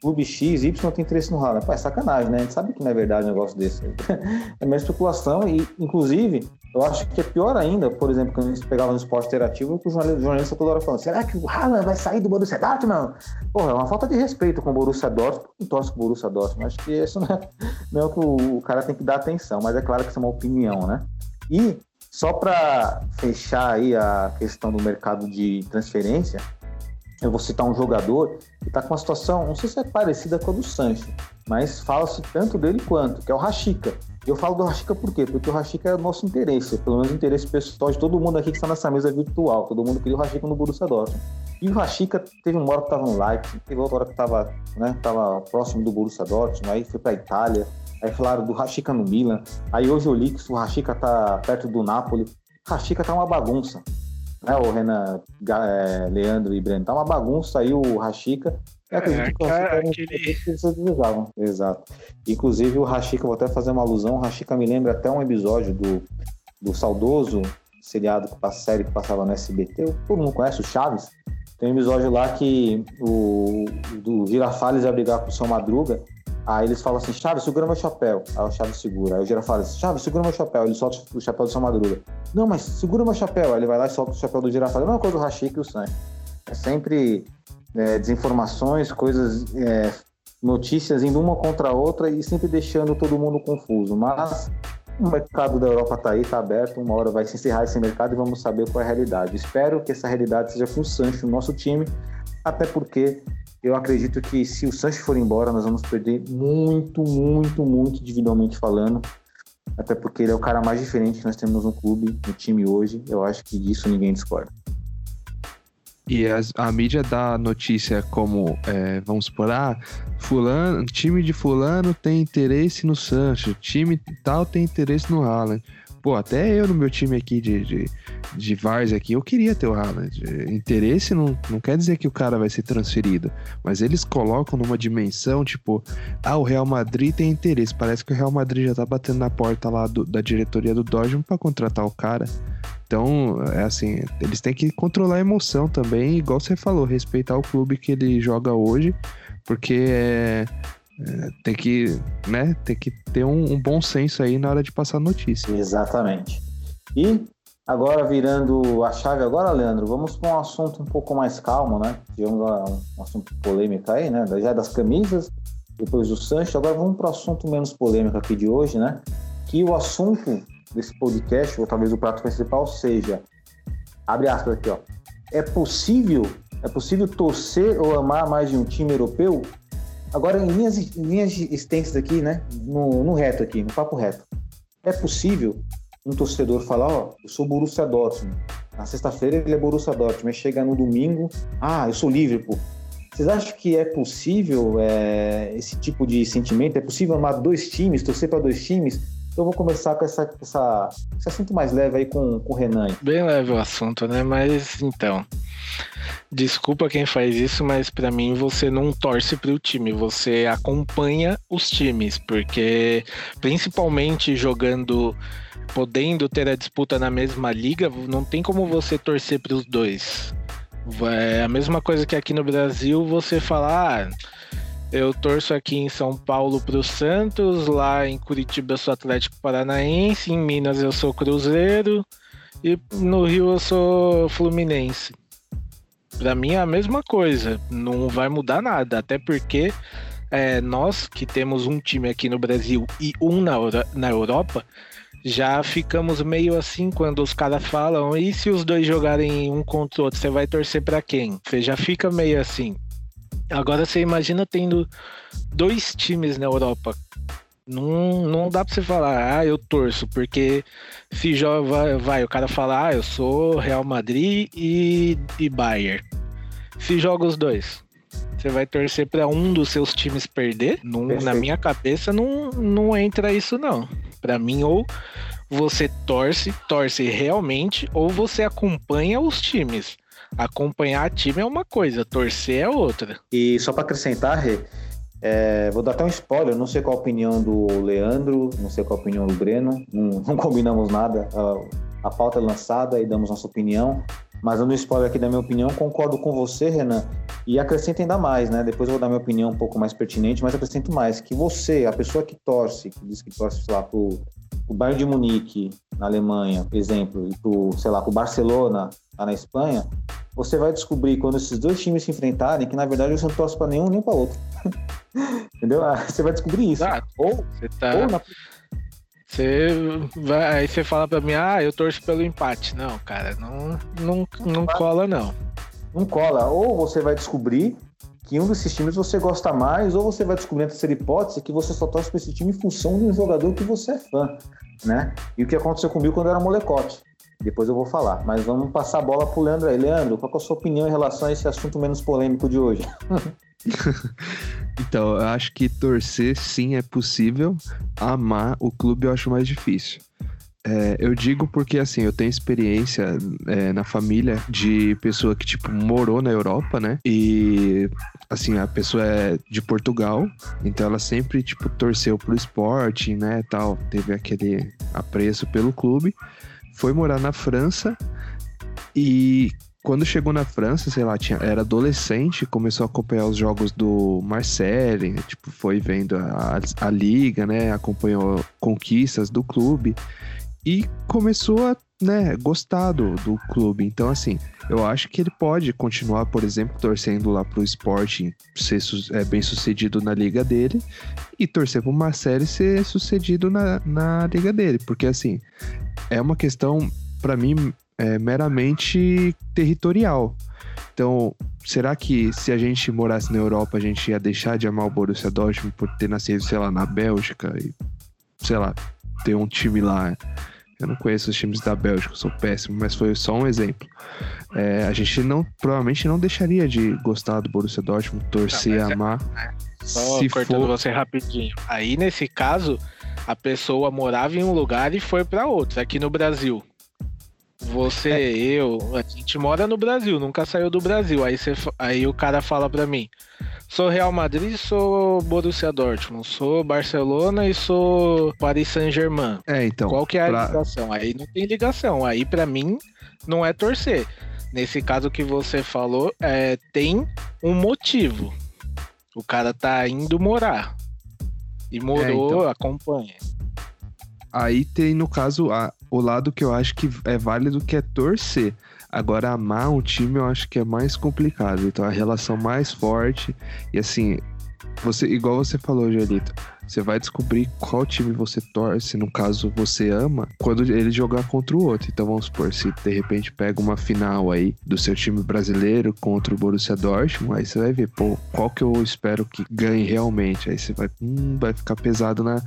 clube X, Y tem interesse no Haaland. Pô, é sacanagem, né? A gente sabe que não é verdade um negócio desse. é uma especulação e, inclusive, eu acho que é pior ainda, por exemplo, quando a gente pegava no esporte interativo, o jornalista toda hora falando, será que o Haaland vai sair do Borussia Dortmund? Porra, é uma falta de respeito com o Borussia Dortmund e torce com o Borussia Dortmund. Acho que isso não é, não é o que o, o cara tem que dar atenção, mas é claro que isso é uma opinião, né? E só para fechar aí a questão do mercado de transferência, eu vou citar um jogador que está com uma situação, não sei se é parecida com a do Sancho, mas fala-se tanto dele quanto, que é o Rashica. Eu falo do Rashica por quê? Porque o Rashica é o nosso interesse, pelo menos o interesse pessoal de todo mundo aqui que está nessa mesa virtual. Todo mundo queria o Rashica no Borussia Dortmund. E o Rashica teve uma hora que estava no Leipzig, teve outra hora que estava né, tava próximo do Borussia Dortmund, aí foi para a Itália, aí falaram do Rashica no Milan, aí hoje eu li que o Rashica está perto do Napoli. Rashica tá uma bagunça né, o Renan, é, Leandro e Breno, tá uma bagunça aí o Rashica. Eu acredito é, que Rashica aquele... que eles utilizavam. Exato. Inclusive o Rashica, vou até fazer uma alusão, o Rashica me lembra até um episódio do, do saudoso seriado, a série que passava no SBT, todo mundo conhece o Chaves? Tem um episódio lá que o do Girafales ia brigar com o seu Madruga Aí eles falam assim, Chaves, segura meu chapéu. Aí o Chaves segura. Aí o Girafales, Chaves, segura meu chapéu. Ele solta o chapéu do São Madruga. Não, mas segura meu chapéu. Aí ele vai lá e solta o chapéu do Girafales. A mesma coisa do Rashik e o Sancho. É sempre é, desinformações, coisas, é, notícias indo uma contra a outra e sempre deixando todo mundo confuso. Mas o mercado da Europa está aí, está aberto. Uma hora vai se encerrar esse mercado e vamos saber qual é a realidade. Espero que essa realidade seja com o Sancho, nosso time, até porque eu acredito que se o Sancho for embora, nós vamos perder muito, muito, muito individualmente falando. até porque ele é o cara mais diferente que nós temos no clube, no time hoje. Eu acho que disso ninguém discorda. E a mídia dá notícia como, é, vamos supor, ah, fulano, time de fulano tem interesse no Sancho, time tal tem interesse no Haaland. Pô, até eu no meu time aqui de, de, de Várzea aqui, eu queria ter o Haaland. Interesse não, não quer dizer que o cara vai ser transferido, mas eles colocam numa dimensão, tipo, ah, o Real Madrid tem interesse. Parece que o Real Madrid já tá batendo na porta lá do- da diretoria do Dortmund pra contratar o cara. Então, é assim, eles têm que controlar a emoção também, igual você falou, respeitar o clube que ele joga hoje, porque é, é, tem que, né, tem que ter um, um bom senso aí na hora de passar notícia. Exatamente. E agora virando a chave agora, Leandro, vamos para um assunto um pouco mais calmo, né? Tivemos um, um assunto polêmico aí, né? Já das camisas, depois do Sancho. Agora vamos para o assunto menos polêmico aqui de hoje, né? Que o assunto desse podcast, ou talvez o prato principal, seja, abre aspas aqui, ó, é possível, é possível torcer ou amar mais de um time europeu? Agora, em linhas, em linhas extensas aqui, né? No, no reto aqui, no papo reto. É possível um torcedor falar, ó, eu sou Borussia Dortmund. Na sexta-feira ele é Borussia Dortmund, mas chega no domingo, ah, eu sou Liverpool. Vocês acham que é possível é, esse tipo de sentimento? É possível amar dois times, torcer para dois times? Então eu vou começar com essa, essa, esse assunto mais leve aí com, com o Renan. Bem leve o assunto, né? Mas então. Desculpa quem faz isso, mas pra mim você não torce pro time, você acompanha os times, porque principalmente jogando, podendo ter a disputa na mesma liga, não tem como você torcer pros dois. É a mesma coisa que aqui no Brasil você falar, ah, eu torço aqui em São Paulo pro Santos, lá em Curitiba eu sou Atlético Paranaense, em Minas eu sou Cruzeiro e no Rio eu sou Fluminense. Pra mim é a mesma coisa, não vai mudar nada, até porque é, nós que temos um time aqui no Brasil e um na, na Europa, já ficamos meio assim quando os caras falam, e se os dois jogarem um contra o outro, você vai torcer pra quem? Você já fica meio assim. Agora você imagina tendo dois times na Europa. Não, não dá pra você falar, ah, eu torço, porque se joga, vai, o cara fala, ah, eu sou Real Madrid e, e Bayern. Se joga os dois, você vai torcer pra um dos seus times perder? Não- na minha cabeça não, não entra isso, não. Pra mim, ou você torce, torce realmente, ou você acompanha os times. Acompanhar time é uma coisa, torcer é outra. E só para acrescentar, Rê, é, vou dar até um spoiler, não sei qual a opinião do Leandro, não sei qual a opinião do Breno, não, não combinamos nada. A, a pauta é lançada e damos nossa opinião, mas dando um spoiler aqui da minha opinião, concordo com você, Renan, e acrescento ainda mais, né? Depois eu vou dar minha opinião um pouco mais pertinente, mas acrescento mais, que você, a pessoa que torce, que diz que torce, sei lá, pro, pro Bayern de Munique, na Alemanha, por exemplo, e pro, sei lá, pro Barcelona, lá na Espanha, você vai descobrir quando esses dois times se enfrentarem que na verdade você não torce para nenhum nem para outro. Entendeu? Ah, Você vai descobrir isso. Exato. Ou, Você tá. ou na- Você vai, aí você fala pra mim, ah, eu torço pelo empate. Não, cara, não, não, não cola, não. não cola. Ou você vai descobrir que um desses times você gosta mais, ou você vai descobrir a terceira hipótese que você só torce para esse time em função de um jogador que você é fã, né? E o que aconteceu comigo quando eu era molecote. Depois eu vou falar. Mas vamos passar a bola pro Leandro aí. Leandro, qual é a sua opinião em relação a esse assunto menos polêmico de hoje? Então, eu acho que torcer sim é possível, amar o clube eu acho mais difícil. É, eu digo porque, assim, eu tenho experiência é, na família de pessoa que, tipo, morou na Europa, né? E, assim, a pessoa é de Portugal, então ela sempre, tipo, torceu pro esporte, né, tal. Teve aquele apreço pelo clube. Foi morar na França e quando chegou na França, sei lá, tinha, era adolescente, começou a acompanhar os jogos do Marseille, né, tipo, foi vendo a, a liga, né, acompanhou conquistas do clube e começou a, né, gostar do, do clube. Então, assim, eu acho que ele pode continuar, por exemplo, torcendo lá pro Sporting ser é, bem sucedido na liga dele e torcer pro Marseille ser sucedido na, na liga dele, porque, assim, é uma questão, para mim, é meramente territorial. Então, será que se a gente morasse na Europa, a gente ia deixar de amar o Borussia Dortmund por ter nascido, sei lá, na Bélgica e, sei lá, ter um time lá. Eu não conheço os times da Bélgica, sou péssimo, mas foi só um exemplo. É, a gente não, provavelmente não deixaria de gostar do Borussia Dortmund, torcer, Não, é- amar. Só Se cortando for- você rapidinho. Aí, nesse caso, a pessoa morava em um lugar e foi pra outro. Aqui no Brasil. Você, É. eu, a gente mora no Brasil, nunca saiu do Brasil. Aí, você, aí o cara fala pra mim: sou Real Madrid, sou Borussia Dortmund, sou Barcelona e sou Paris Saint-Germain. É, então. Qual que é a pra- ligação? Aí não tem ligação. Aí pra mim não é torcer. Nesse caso que você falou, é, tem um motivo. O cara tá indo morar. E morou, então. acompanha. Aí tem, no caso, a- o lado que eu acho que é válido, que é torcer. Agora, amar um time eu acho que é mais complicado. Então, a relação mais forte. E assim, você, igual você falou, Joelito, você vai descobrir qual time você torce, no caso você ama, quando ele jogar contra o outro. Então vamos supor, se de repente pega uma final aí do seu time brasileiro contra o Borussia Dortmund, aí você vai ver, pô, qual que eu espero que ganhe realmente. Aí você vai, hum, vai ficar pesado na,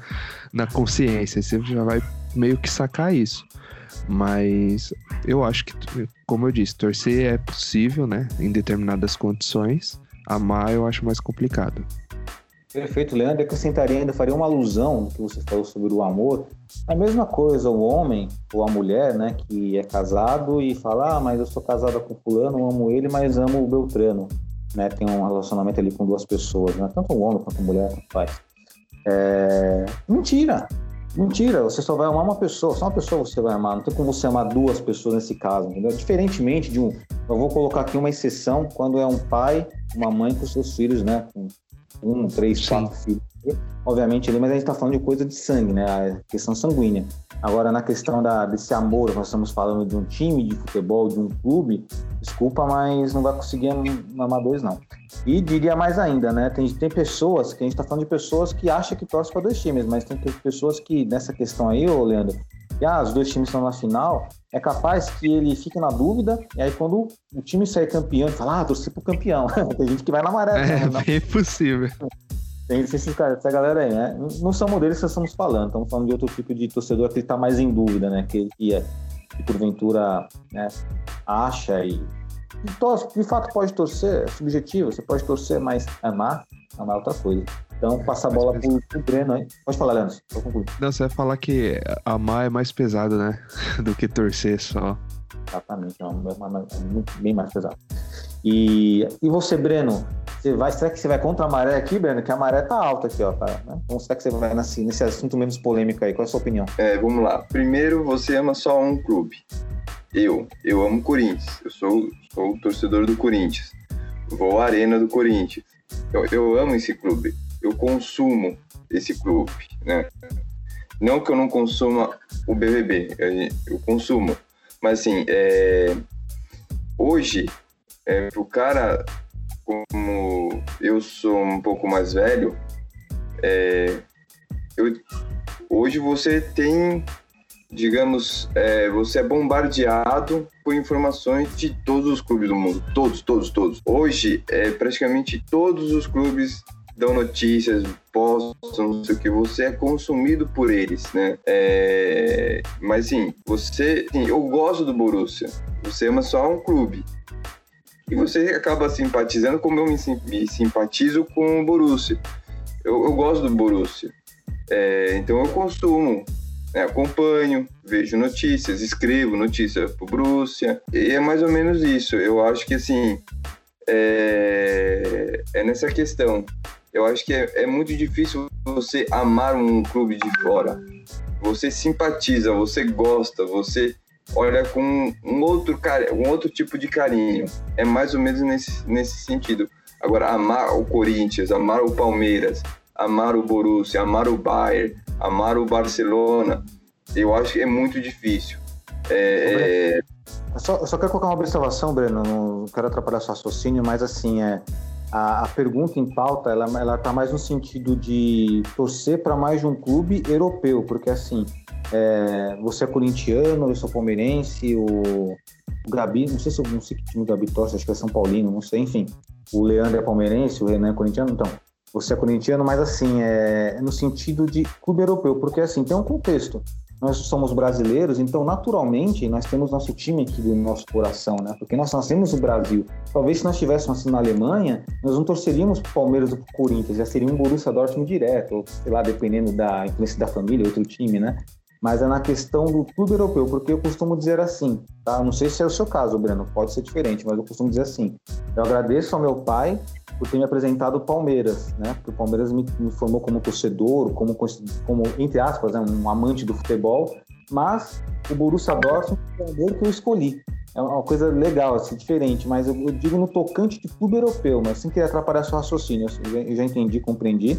na consciência. Aí você já vai meio que sacar isso. Mas eu acho que, como eu disse, torcer é possível, né? Em determinadas condições. Amar eu acho mais complicado. Perfeito, Leandro. Eu acrescentaria ainda, faria uma alusão que você falou sobre o amor. A mesma coisa, o homem ou a mulher, né, que é casado e fala, ah, mas eu sou casada com fulano, amo ele, mas amo o Beltrano. Né, tem um relacionamento ali com duas pessoas, né? Tanto o homem quanto a mulher, faz. É... Mentira! Mentira, você só vai amar uma pessoa, só uma pessoa você vai amar, não tem como você amar duas pessoas nesse caso, entendeu? Diferentemente de um. Eu vou colocar aqui uma exceção quando é um pai, uma mãe com seus filhos, né? Com um, três, Sim. quatro filhos. Obviamente, ali, mas a gente está falando de coisa de sangue, né? A questão sanguínea. Agora, na questão da, desse amor, nós estamos falando de um time de futebol, de um clube, desculpa, mas não vai conseguir am- amar dois, não. E diria mais ainda, né? Tem, tem pessoas, que a gente está falando de pessoas que acham que torcem para dois times, mas tem pessoas que, nessa questão aí, ô Leandro, que ah, os dois times estão na final, é capaz que ele fique na dúvida, e aí quando o time sair campeão, ele fala, ah, torci pro campeão. tem gente que vai na maré, É né? Bem possível. tem esses caras, essa galera aí, né? Não somos deles que estamos falando, estamos falando de outro tipo de torcedor que está mais em dúvida, né? Que, que, é, que porventura né, acha e, e torce. De fato, pode torcer, é subjetivo, você pode torcer, mas amar, amar é outra coisa. Então, passa a bola pro, pro Breno aí. Pode falar, Leandro, vou concluir. Não, você vai falar que amar é mais pesado, né? Do que torcer só. Exatamente, é, uma- é uma- é muito, bem mais pesado. E, e você, Breno, você vai, será que você vai contra a maré aqui, Breno? Que a maré tá alta aqui, ó, cara. Né? Então, será que você vai nesse, nesse assunto menos polêmico aí? Qual é a sua opinião? É, vamos lá. Primeiro, você ama só um clube. Eu, eu amo Corinthians. Eu sou, sou torcedor do Corinthians. Vou à arena do Corinthians. Eu, eu amo esse clube. Eu consumo esse clube, né? Não que eu não consuma o BBB, eu, eu consumo. Mas assim, é, hoje, é, pro cara como eu sou um pouco mais velho, é, eu, hoje você tem, digamos, é, você é bombardeado por informações de todos os clubes do mundo, todos, todos, todos. Hoje, é, praticamente todos os clubes dão notícias, postam, não sei o que, você é consumido por eles, né? É, mas sim, você, sim, eu gosto do Borussia, você ama só um clube. E você acaba simpatizando como eu me, sim- me simpatizo com o Borussia. Eu, eu gosto do Borussia. É, então eu consumo, né, acompanho, vejo notícias, escrevo notícias pro Borussia. E é mais ou menos isso. Eu acho que assim é, é nessa questão. Eu acho que é, é muito difícil você amar um clube de fora. Você simpatiza, você gosta, você olha com um outro um outro tipo de carinho. É mais ou menos nesse, nesse sentido. Agora, amar o Corinthians, amar o Palmeiras, amar o Borussia, amar o Bayern, amar o Barcelona, eu acho que é muito difícil. É, Eu só, eu só quero colocar uma observação, Breno, não quero atrapalhar seu raciocínio, mas assim, é, a, a pergunta em pauta, ela, ela tá mais no sentido de torcer para mais de um clube europeu, porque assim, é, você é corintiano, eu sou palmeirense, o, o Gabi, não sei se eu não sei que time o Gabi torce, acho que é São Paulino, não sei, enfim. O Leandro é palmeirense, o Renan é corintiano, então. você é corintiano, mas assim, é no sentido de clube europeu, porque assim, tem um contexto. Nós somos brasileiros, então naturalmente nós temos nosso time aqui do nosso coração, né? Porque nós nascemos no Brasil. Talvez se nós estivéssemos assim na Alemanha, nós não torceríamos pro Palmeiras ou pro Corinthians, já seria um Borussia Dortmund direto, ou sei lá, dependendo da influência da família, outro time, né? Mas é na questão do clube europeu, porque eu costumo dizer assim, tá? Não sei se é o seu caso, Breno, pode ser diferente, mas eu costumo dizer assim: eu agradeço ao meu pai por ter me apresentado o Palmeiras, né? Porque o Palmeiras me, me formou como torcedor, como, como entre aspas, né? um amante do futebol, mas o Borussia Dortmund foi o que eu escolhi. É uma coisa legal, assim, diferente, mas eu, eu digo no tocante de clube europeu, mas sem querer atrapalhar seu raciocínio. Eu já, eu já entendi, compreendi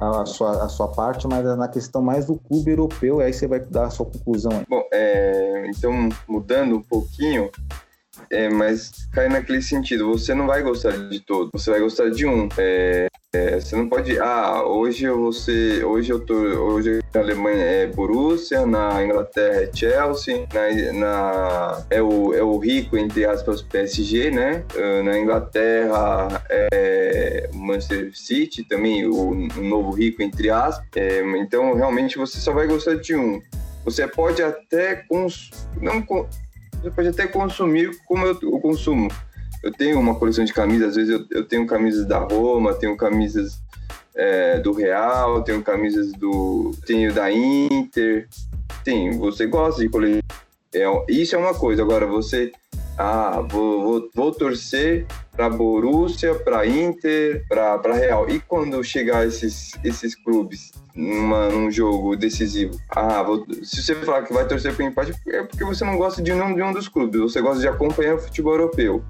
a sua, a sua parte, mas na questão mais do clube europeu, aí você vai dar a sua conclusão. Aí. Bom, é, então, mudando um pouquinho, é, mas cai naquele sentido, você não vai gostar de todo, você vai gostar de um. É, é, você não pode, ah, hoje você, hoje eu tô, hoje na Alemanha é Borussia, na Inglaterra é Chelsea, na, na é o é o rico entre aspas PSG, né? Uh, na Inglaterra é Manchester City também o, o novo rico entre aspas. É, então realmente você só vai gostar de um. Você pode até cons, não você pode até consumir como eu, eu consumo. Eu tenho uma coleção de camisas, às vezes eu, eu tenho camisas da Roma, tenho camisas é, do Real, tenho camisas do. tenho da Inter. Sim, você gosta de coleção. É, isso é uma coisa. Agora, você. Ah, vou, vou, vou torcer para Borussia, para Inter, para Real. E quando chegar esses, esses clubes numa, num jogo decisivo? Ah, vou, se você falar que vai torcer para empate, é porque você não gosta de nenhum, de um dos clubes, você gosta de acompanhar o futebol europeu.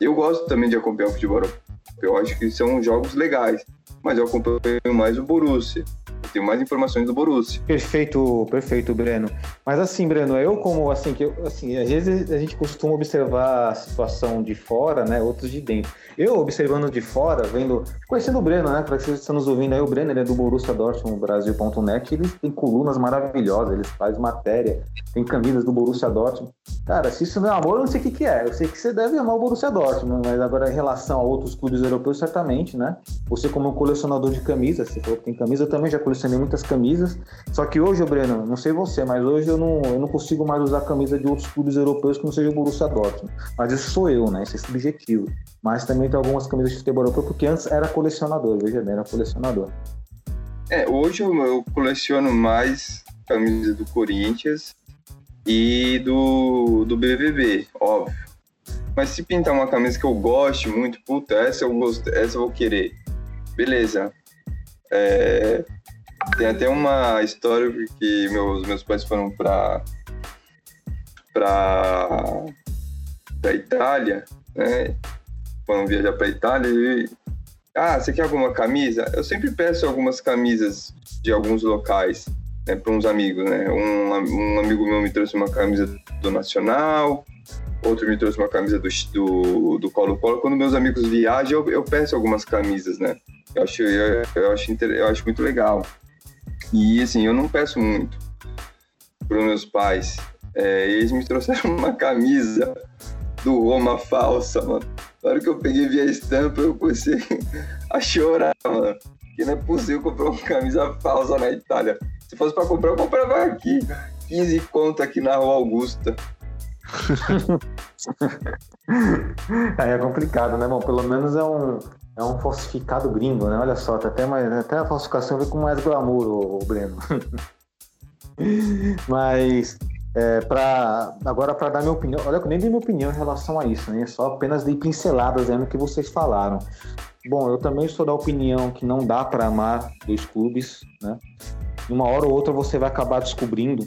Eu gosto também de acompanhar o futebol europeu. Eu acho que são jogos legais, mas eu acompanho mais o Borussia tenho mais informações do Borussia. Perfeito, perfeito, Breno. Mas assim, Breno, eu como assim que eu, assim, às vezes a gente costuma observar a situação de fora, né, outros de dentro. Eu observando de fora, vendo, conhecendo o Breno, né, para vocês estão nos ouvindo aí, o Breno ele é do Borussia Dortmund Brasil.net, ele tem colunas maravilhosas, ele faz matéria, tem camisas do Borussia Dortmund. Cara, se isso não é amor, eu não sei o que, que é. Eu sei que você deve amar o Borussia Dortmund, mas agora em relação a outros clubes europeus, certamente, né? Você como um colecionador de camisas, você falou que tem camisa, eu também já colecionei muitas camisas. Só que hoje, Breno, não sei você, mas hoje eu não, eu não consigo mais usar camisa de outros clubes europeus que não seja o Borussia Dortmund. Mas isso sou eu, né? Isso é subjetivo. Mas também tem algumas camisas de futebol europeu, porque antes era colecionador, veja bem, era colecionador. É, hoje eu coleciono mais camisas do Corinthians e do, do BBB, óbvio. Mas se pintar uma camisa que eu goste muito, puta, essa eu gosto, essa eu vou querer. Beleza. É, tem até uma história que meus, meus pais foram pra, pra, pra Itália, né? Foram viajar pra Itália e. Ah, você quer alguma camisa? Eu sempre peço algumas camisas de alguns locais né, para uns amigos, né? Um, um amigo meu me trouxe uma camisa do Nacional, outro me trouxe uma camisa do, do, do Colo-Colo. Quando meus amigos viajam, eu, eu peço algumas camisas, né? Eu acho, eu, eu, acho, eu acho muito legal. E assim, eu não peço muito para meus pais. É, eles me trouxeram uma camisa do Roma falsa, mano. Na hora que eu peguei via estampa, eu comecei a chorar, mano. Que não é possível comprar uma camisa falsa na Itália. Se fosse para comprar, eu comprava aqui. 15 conto aqui na Rua Augusta. Aí é complicado, né, bom? Pelo menos é um, é um falsificado gringo, né? Olha só, tá até, mais, até a falsificação vem com mais glamour, o, Breno. Mas é, pra, agora para dar minha opinião, olha que eu nem dei minha opinião em relação a isso, né? Só apenas dei pinceladas no que vocês falaram. Bom, eu também sou da opinião que não dá para amar dois clubes, né? Uma hora ou outra você vai acabar descobrindo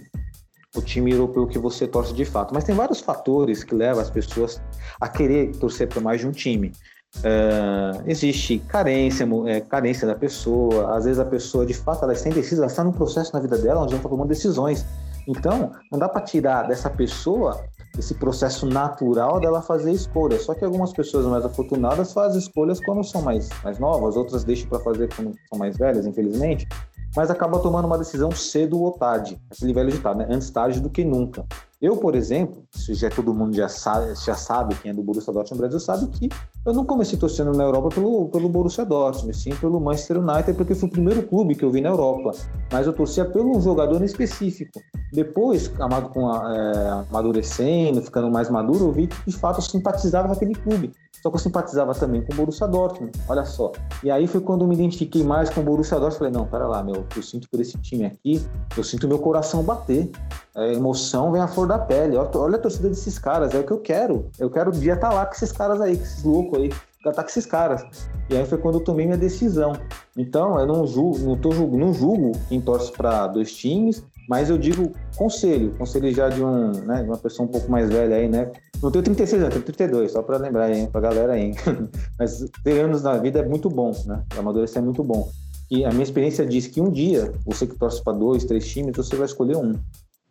o time europeu que você torce de fato. Mas tem vários fatores que levam as pessoas a querer torcer para mais de um time. Uh, existe carência, é, carência da pessoa, às vezes a pessoa de fato ela está indecisa, ela está num processo na vida dela onde ela está tomando decisões. Então, não dá para tirar dessa pessoa esse processo natural dela fazer escolhas. Só que algumas pessoas mais afortunadas fazem escolhas quando são mais, mais novas, outras deixam para fazer quando são mais velhas, infelizmente, mas acaba tomando uma decisão cedo ou tarde. Aquele velho ditado, né? Antes tarde do que nunca. Eu, por exemplo, isso já todo mundo já sabe, já sabe quem é do Borussia Dortmund no Brasil, sabe que eu não comecei torcendo na Europa pelo, pelo Borussia Dortmund, sim pelo Manchester United, porque foi o primeiro clube que eu vi na Europa. Mas eu torcia pelo jogador em específico. Depois, amado com a, é, amadurecendo, ficando mais maduro, eu vi que de fato eu simpatizava com aquele clube. Só que eu simpatizava também com o Borussia Dortmund, olha só. E aí foi quando eu me identifiquei mais com o Borussia Dortmund. Falei, não, pera lá, meu, eu sinto por esse time aqui, eu sinto meu coração bater. A emoção vem à flor da pele. Olha, a torcida desses caras, é o que eu quero. Eu quero dia estar tá lá com esses caras aí, com esses loucos aí. Estar tá com esses caras. E aí foi quando eu tomei minha decisão. Então, eu não julgo, não, tô, não julgo quem torce para dois times, mas eu digo conselho, conselho já de, um, né, de uma pessoa um pouco mais velha aí, né? Não tenho 36 anos, tenho 32, só para lembrar aí, pra galera aí. Mas ter anos na vida é muito bom, né? Amadurecer é muito bom. E a minha experiência diz que um dia, você que torce para dois, três times, você vai escolher um.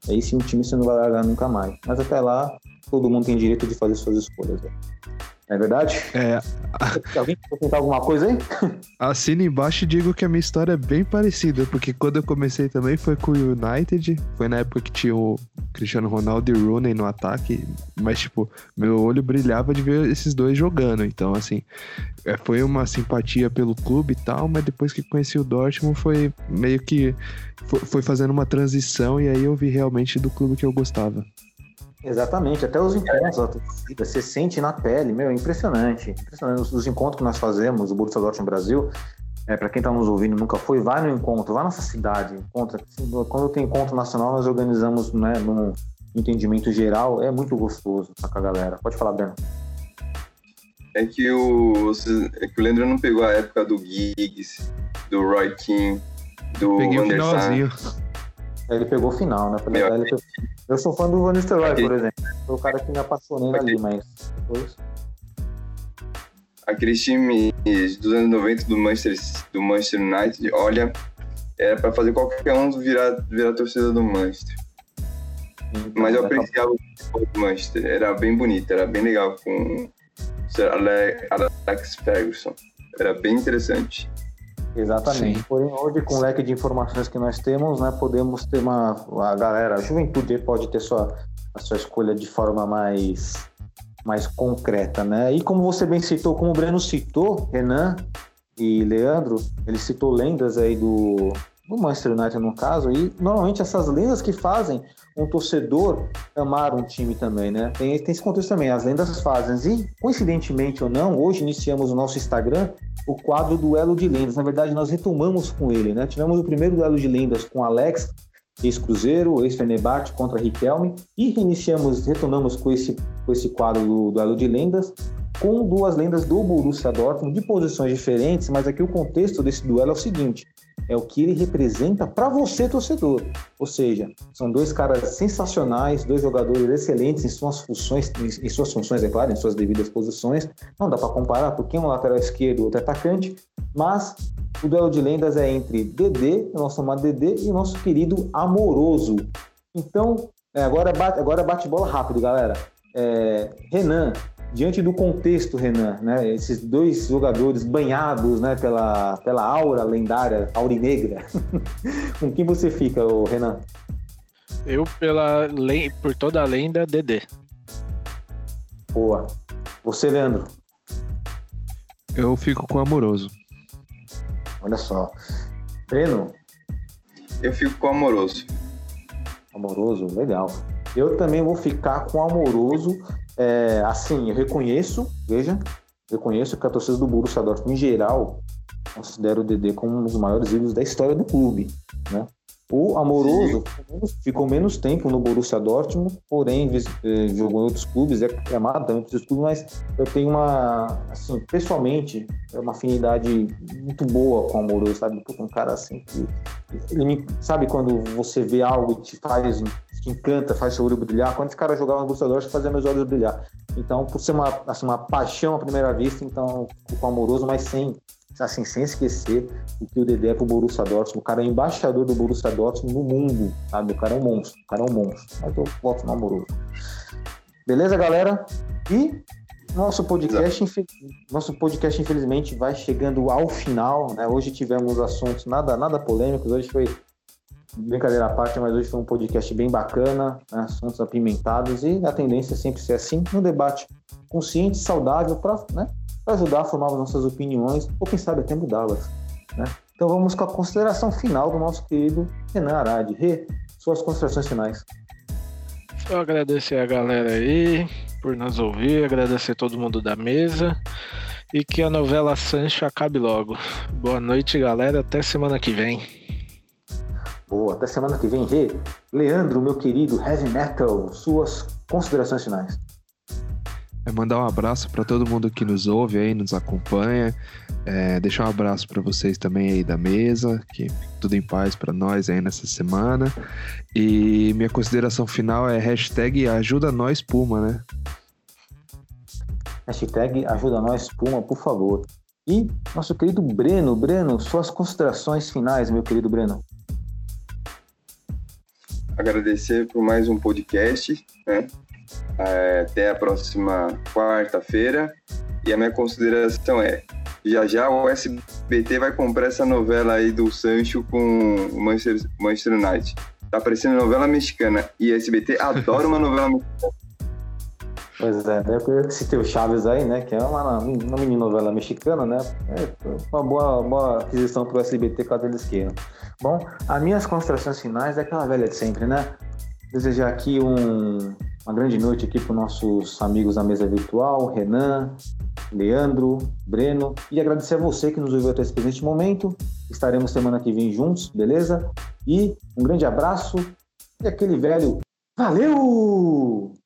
Aí sim, um time você não vai largar nunca mais. Mas até lá, todo mundo tem direito de fazer suas escolhas. Né? É verdade? É. Alguém quer contar alguma coisa aí? Assina embaixo e digo que a minha história é bem parecida, porque quando eu comecei também foi com o United, foi na época que tinha o Cristiano Ronaldo e Rooney no ataque, mas tipo, meu olho brilhava de ver esses dois jogando, então assim, é, foi uma simpatia pelo clube e tal, mas depois que conheci o Dortmund foi meio que foi fazendo uma transição e aí eu vi realmente do clube que eu gostava. Exatamente, até os encontros, você sente na pele, meu, é impressionante. impressionante. Os, os encontros que nós fazemos, o Borussia Dortmund Brasil, é, para quem está nos ouvindo nunca foi, vai no encontro, vai nessa cidade, encontra. Quando tem encontro nacional, nós organizamos né, num entendimento geral, é muito gostoso tá, com a galera. Pode falar, Breno. É que o, é que o Leandro não pegou a época do Giggs, do Roy King, do Peguei Van der finalzinho. Ele pegou o final, né? Meu. Eu sou fã do Van Nistelrooy, por exemplo. Foi o cara que me apaixonei ali, mas depois... Aqueles times dos anos 90 do Manchester, do Manchester United, olha, era pra fazer qualquer um virar, virar torcida do Manchester. Então, mas eu apreciava o futebol do Manchester, era bem bonito, era bem legal com Alex Ferguson. Era bem interessante. Exatamente. Sim. Porém, hoje, com o leque de informações que nós temos, né, podemos ter uma. A galera, a juventude pode ter sua, a sua escolha de forma mais, mais concreta, né? E como você bem citou, como o Breno citou, Renan e Leandro, ele citou lendas aí do, do Manchester United no caso, e normalmente essas lendas que fazem um torcedor amar um time também, né? Tem, tem esse contexto também, as lendas fazem. E, coincidentemente ou não, hoje iniciamos o nosso Instagram o quadro Duelo de Lendas. Na verdade, nós retomamos com ele, né? Tivemos o primeiro duelo de lendas com Alex, ex-Cruzeiro, ex-Fenebate contra Riquelme, e reiniciamos, retomamos com esse, com esse quadro do Duelo de Lendas, com duas lendas do Borussia Dortmund, de posições diferentes, mas aqui o contexto desse duelo é o seguinte: é o que ele representa para você, torcedor. Ou seja, são dois caras sensacionais, dois jogadores excelentes em suas funções, em suas funções, é claro, em suas devidas posições. Não dá para comparar, porque um é um lateral esquerdo outro é atacante, mas o duelo de lendas é entre Dedê, o nosso amado Dedê, e o nosso querido Amoroso. Então, é, agora bate, agora bate bola rápido, galera. É, Renan, diante do contexto, Renan, né, esses dois jogadores banhados né, pela, pela aura lendária, aurinegra, com quem você fica, Renan? Eu, pela, por toda a lenda, Dedê. Boa. Você, Leandro? Eu fico com o Amoroso. Olha só. Breno? Eu fico com o Amoroso. Amoroso, legal. Eu também vou ficar com o Amoroso é, assim, eu reconheço, veja, reconheço que a torcida do Borussia Dortmund, em geral, considera o Dedê como um dos maiores ídolos da história do clube, né? O Amoroso ficou menos tempo no Borussia Dortmund, porém eh, jogou em outros clubes, é, é amado também outros clubes, mas eu tenho uma, assim, pessoalmente, é uma afinidade muito boa com o Amoroso, sabe? Um cara assim que. Ele me, sabe quando você vê algo e te faz, encanta, faz seu olho brilhar? Quando esse cara jogava no Borussia Dortmund, fazia meus olhos brilhar. Então, por ser uma, assim, uma paixão à primeira vista, então, com o Amoroso, mas sem assim, sem esquecer o que o Dedé é pro Borussia Dortmund. O cara é embaixador do Borussia Dortmund no mundo, sabe? O cara é um monstro, o cara é um monstro. Mas eu voto no amoroso. Beleza, galera? E nosso podcast, nosso podcast, infelizmente, vai chegando ao final. Né? Hoje tivemos assuntos nada, nada polêmicos. Hoje foi brincadeira à parte, mas hoje foi um podcast bem bacana, né? assuntos apimentados e a tendência é sempre ser assim, um debate consciente, saudável, para né? ajudar a formar as nossas opiniões, ou quem sabe até mudá-las. Né? Então vamos com a consideração final do nosso querido Renan Arade. Rê, suas considerações finais. Só agradecer a galera aí por nos ouvir, agradecer todo mundo da mesa e que a novela Sancho acabe logo. Boa noite, galera. Até semana que vem. Boa, até semana que vem, Rê. Leandro, meu querido Heavy Metal, suas considerações finais. É mandar um abraço para todo mundo que nos ouve aí, nos acompanha. É, deixar um abraço para vocês também aí da mesa, que tudo em paz para nós aí nessa semana. E minha consideração final é hashtag ajuda nós Puma, né? Hashtag ajuda nós Puma, por favor. E nosso querido Breno, Breno, suas considerações finais, meu querido Breno. Agradecer por mais um podcast, né? É, até a próxima quarta-feira. E a minha consideração é: já já o SBT vai comprar essa novela aí do Sancho com o Manchester, Manchester United. Tá parecendo novela mexicana. E SBT adora uma novela mexicana. Pois é, né? Eu citei o Chaves aí, né? Que é uma, uma mini novela mexicana, né? É uma boa, boa aquisição pro SBT caso eles. Bom, as minhas considerações finais é aquela velha de sempre, né? Desejar aqui um, uma grande noite aqui para nossos amigos da mesa virtual, Renan, Leandro, Breno, e agradecer a você que nos ouviu até esse presente momento. Estaremos semana que vem juntos, beleza? E um grande abraço e aquele velho Valeu!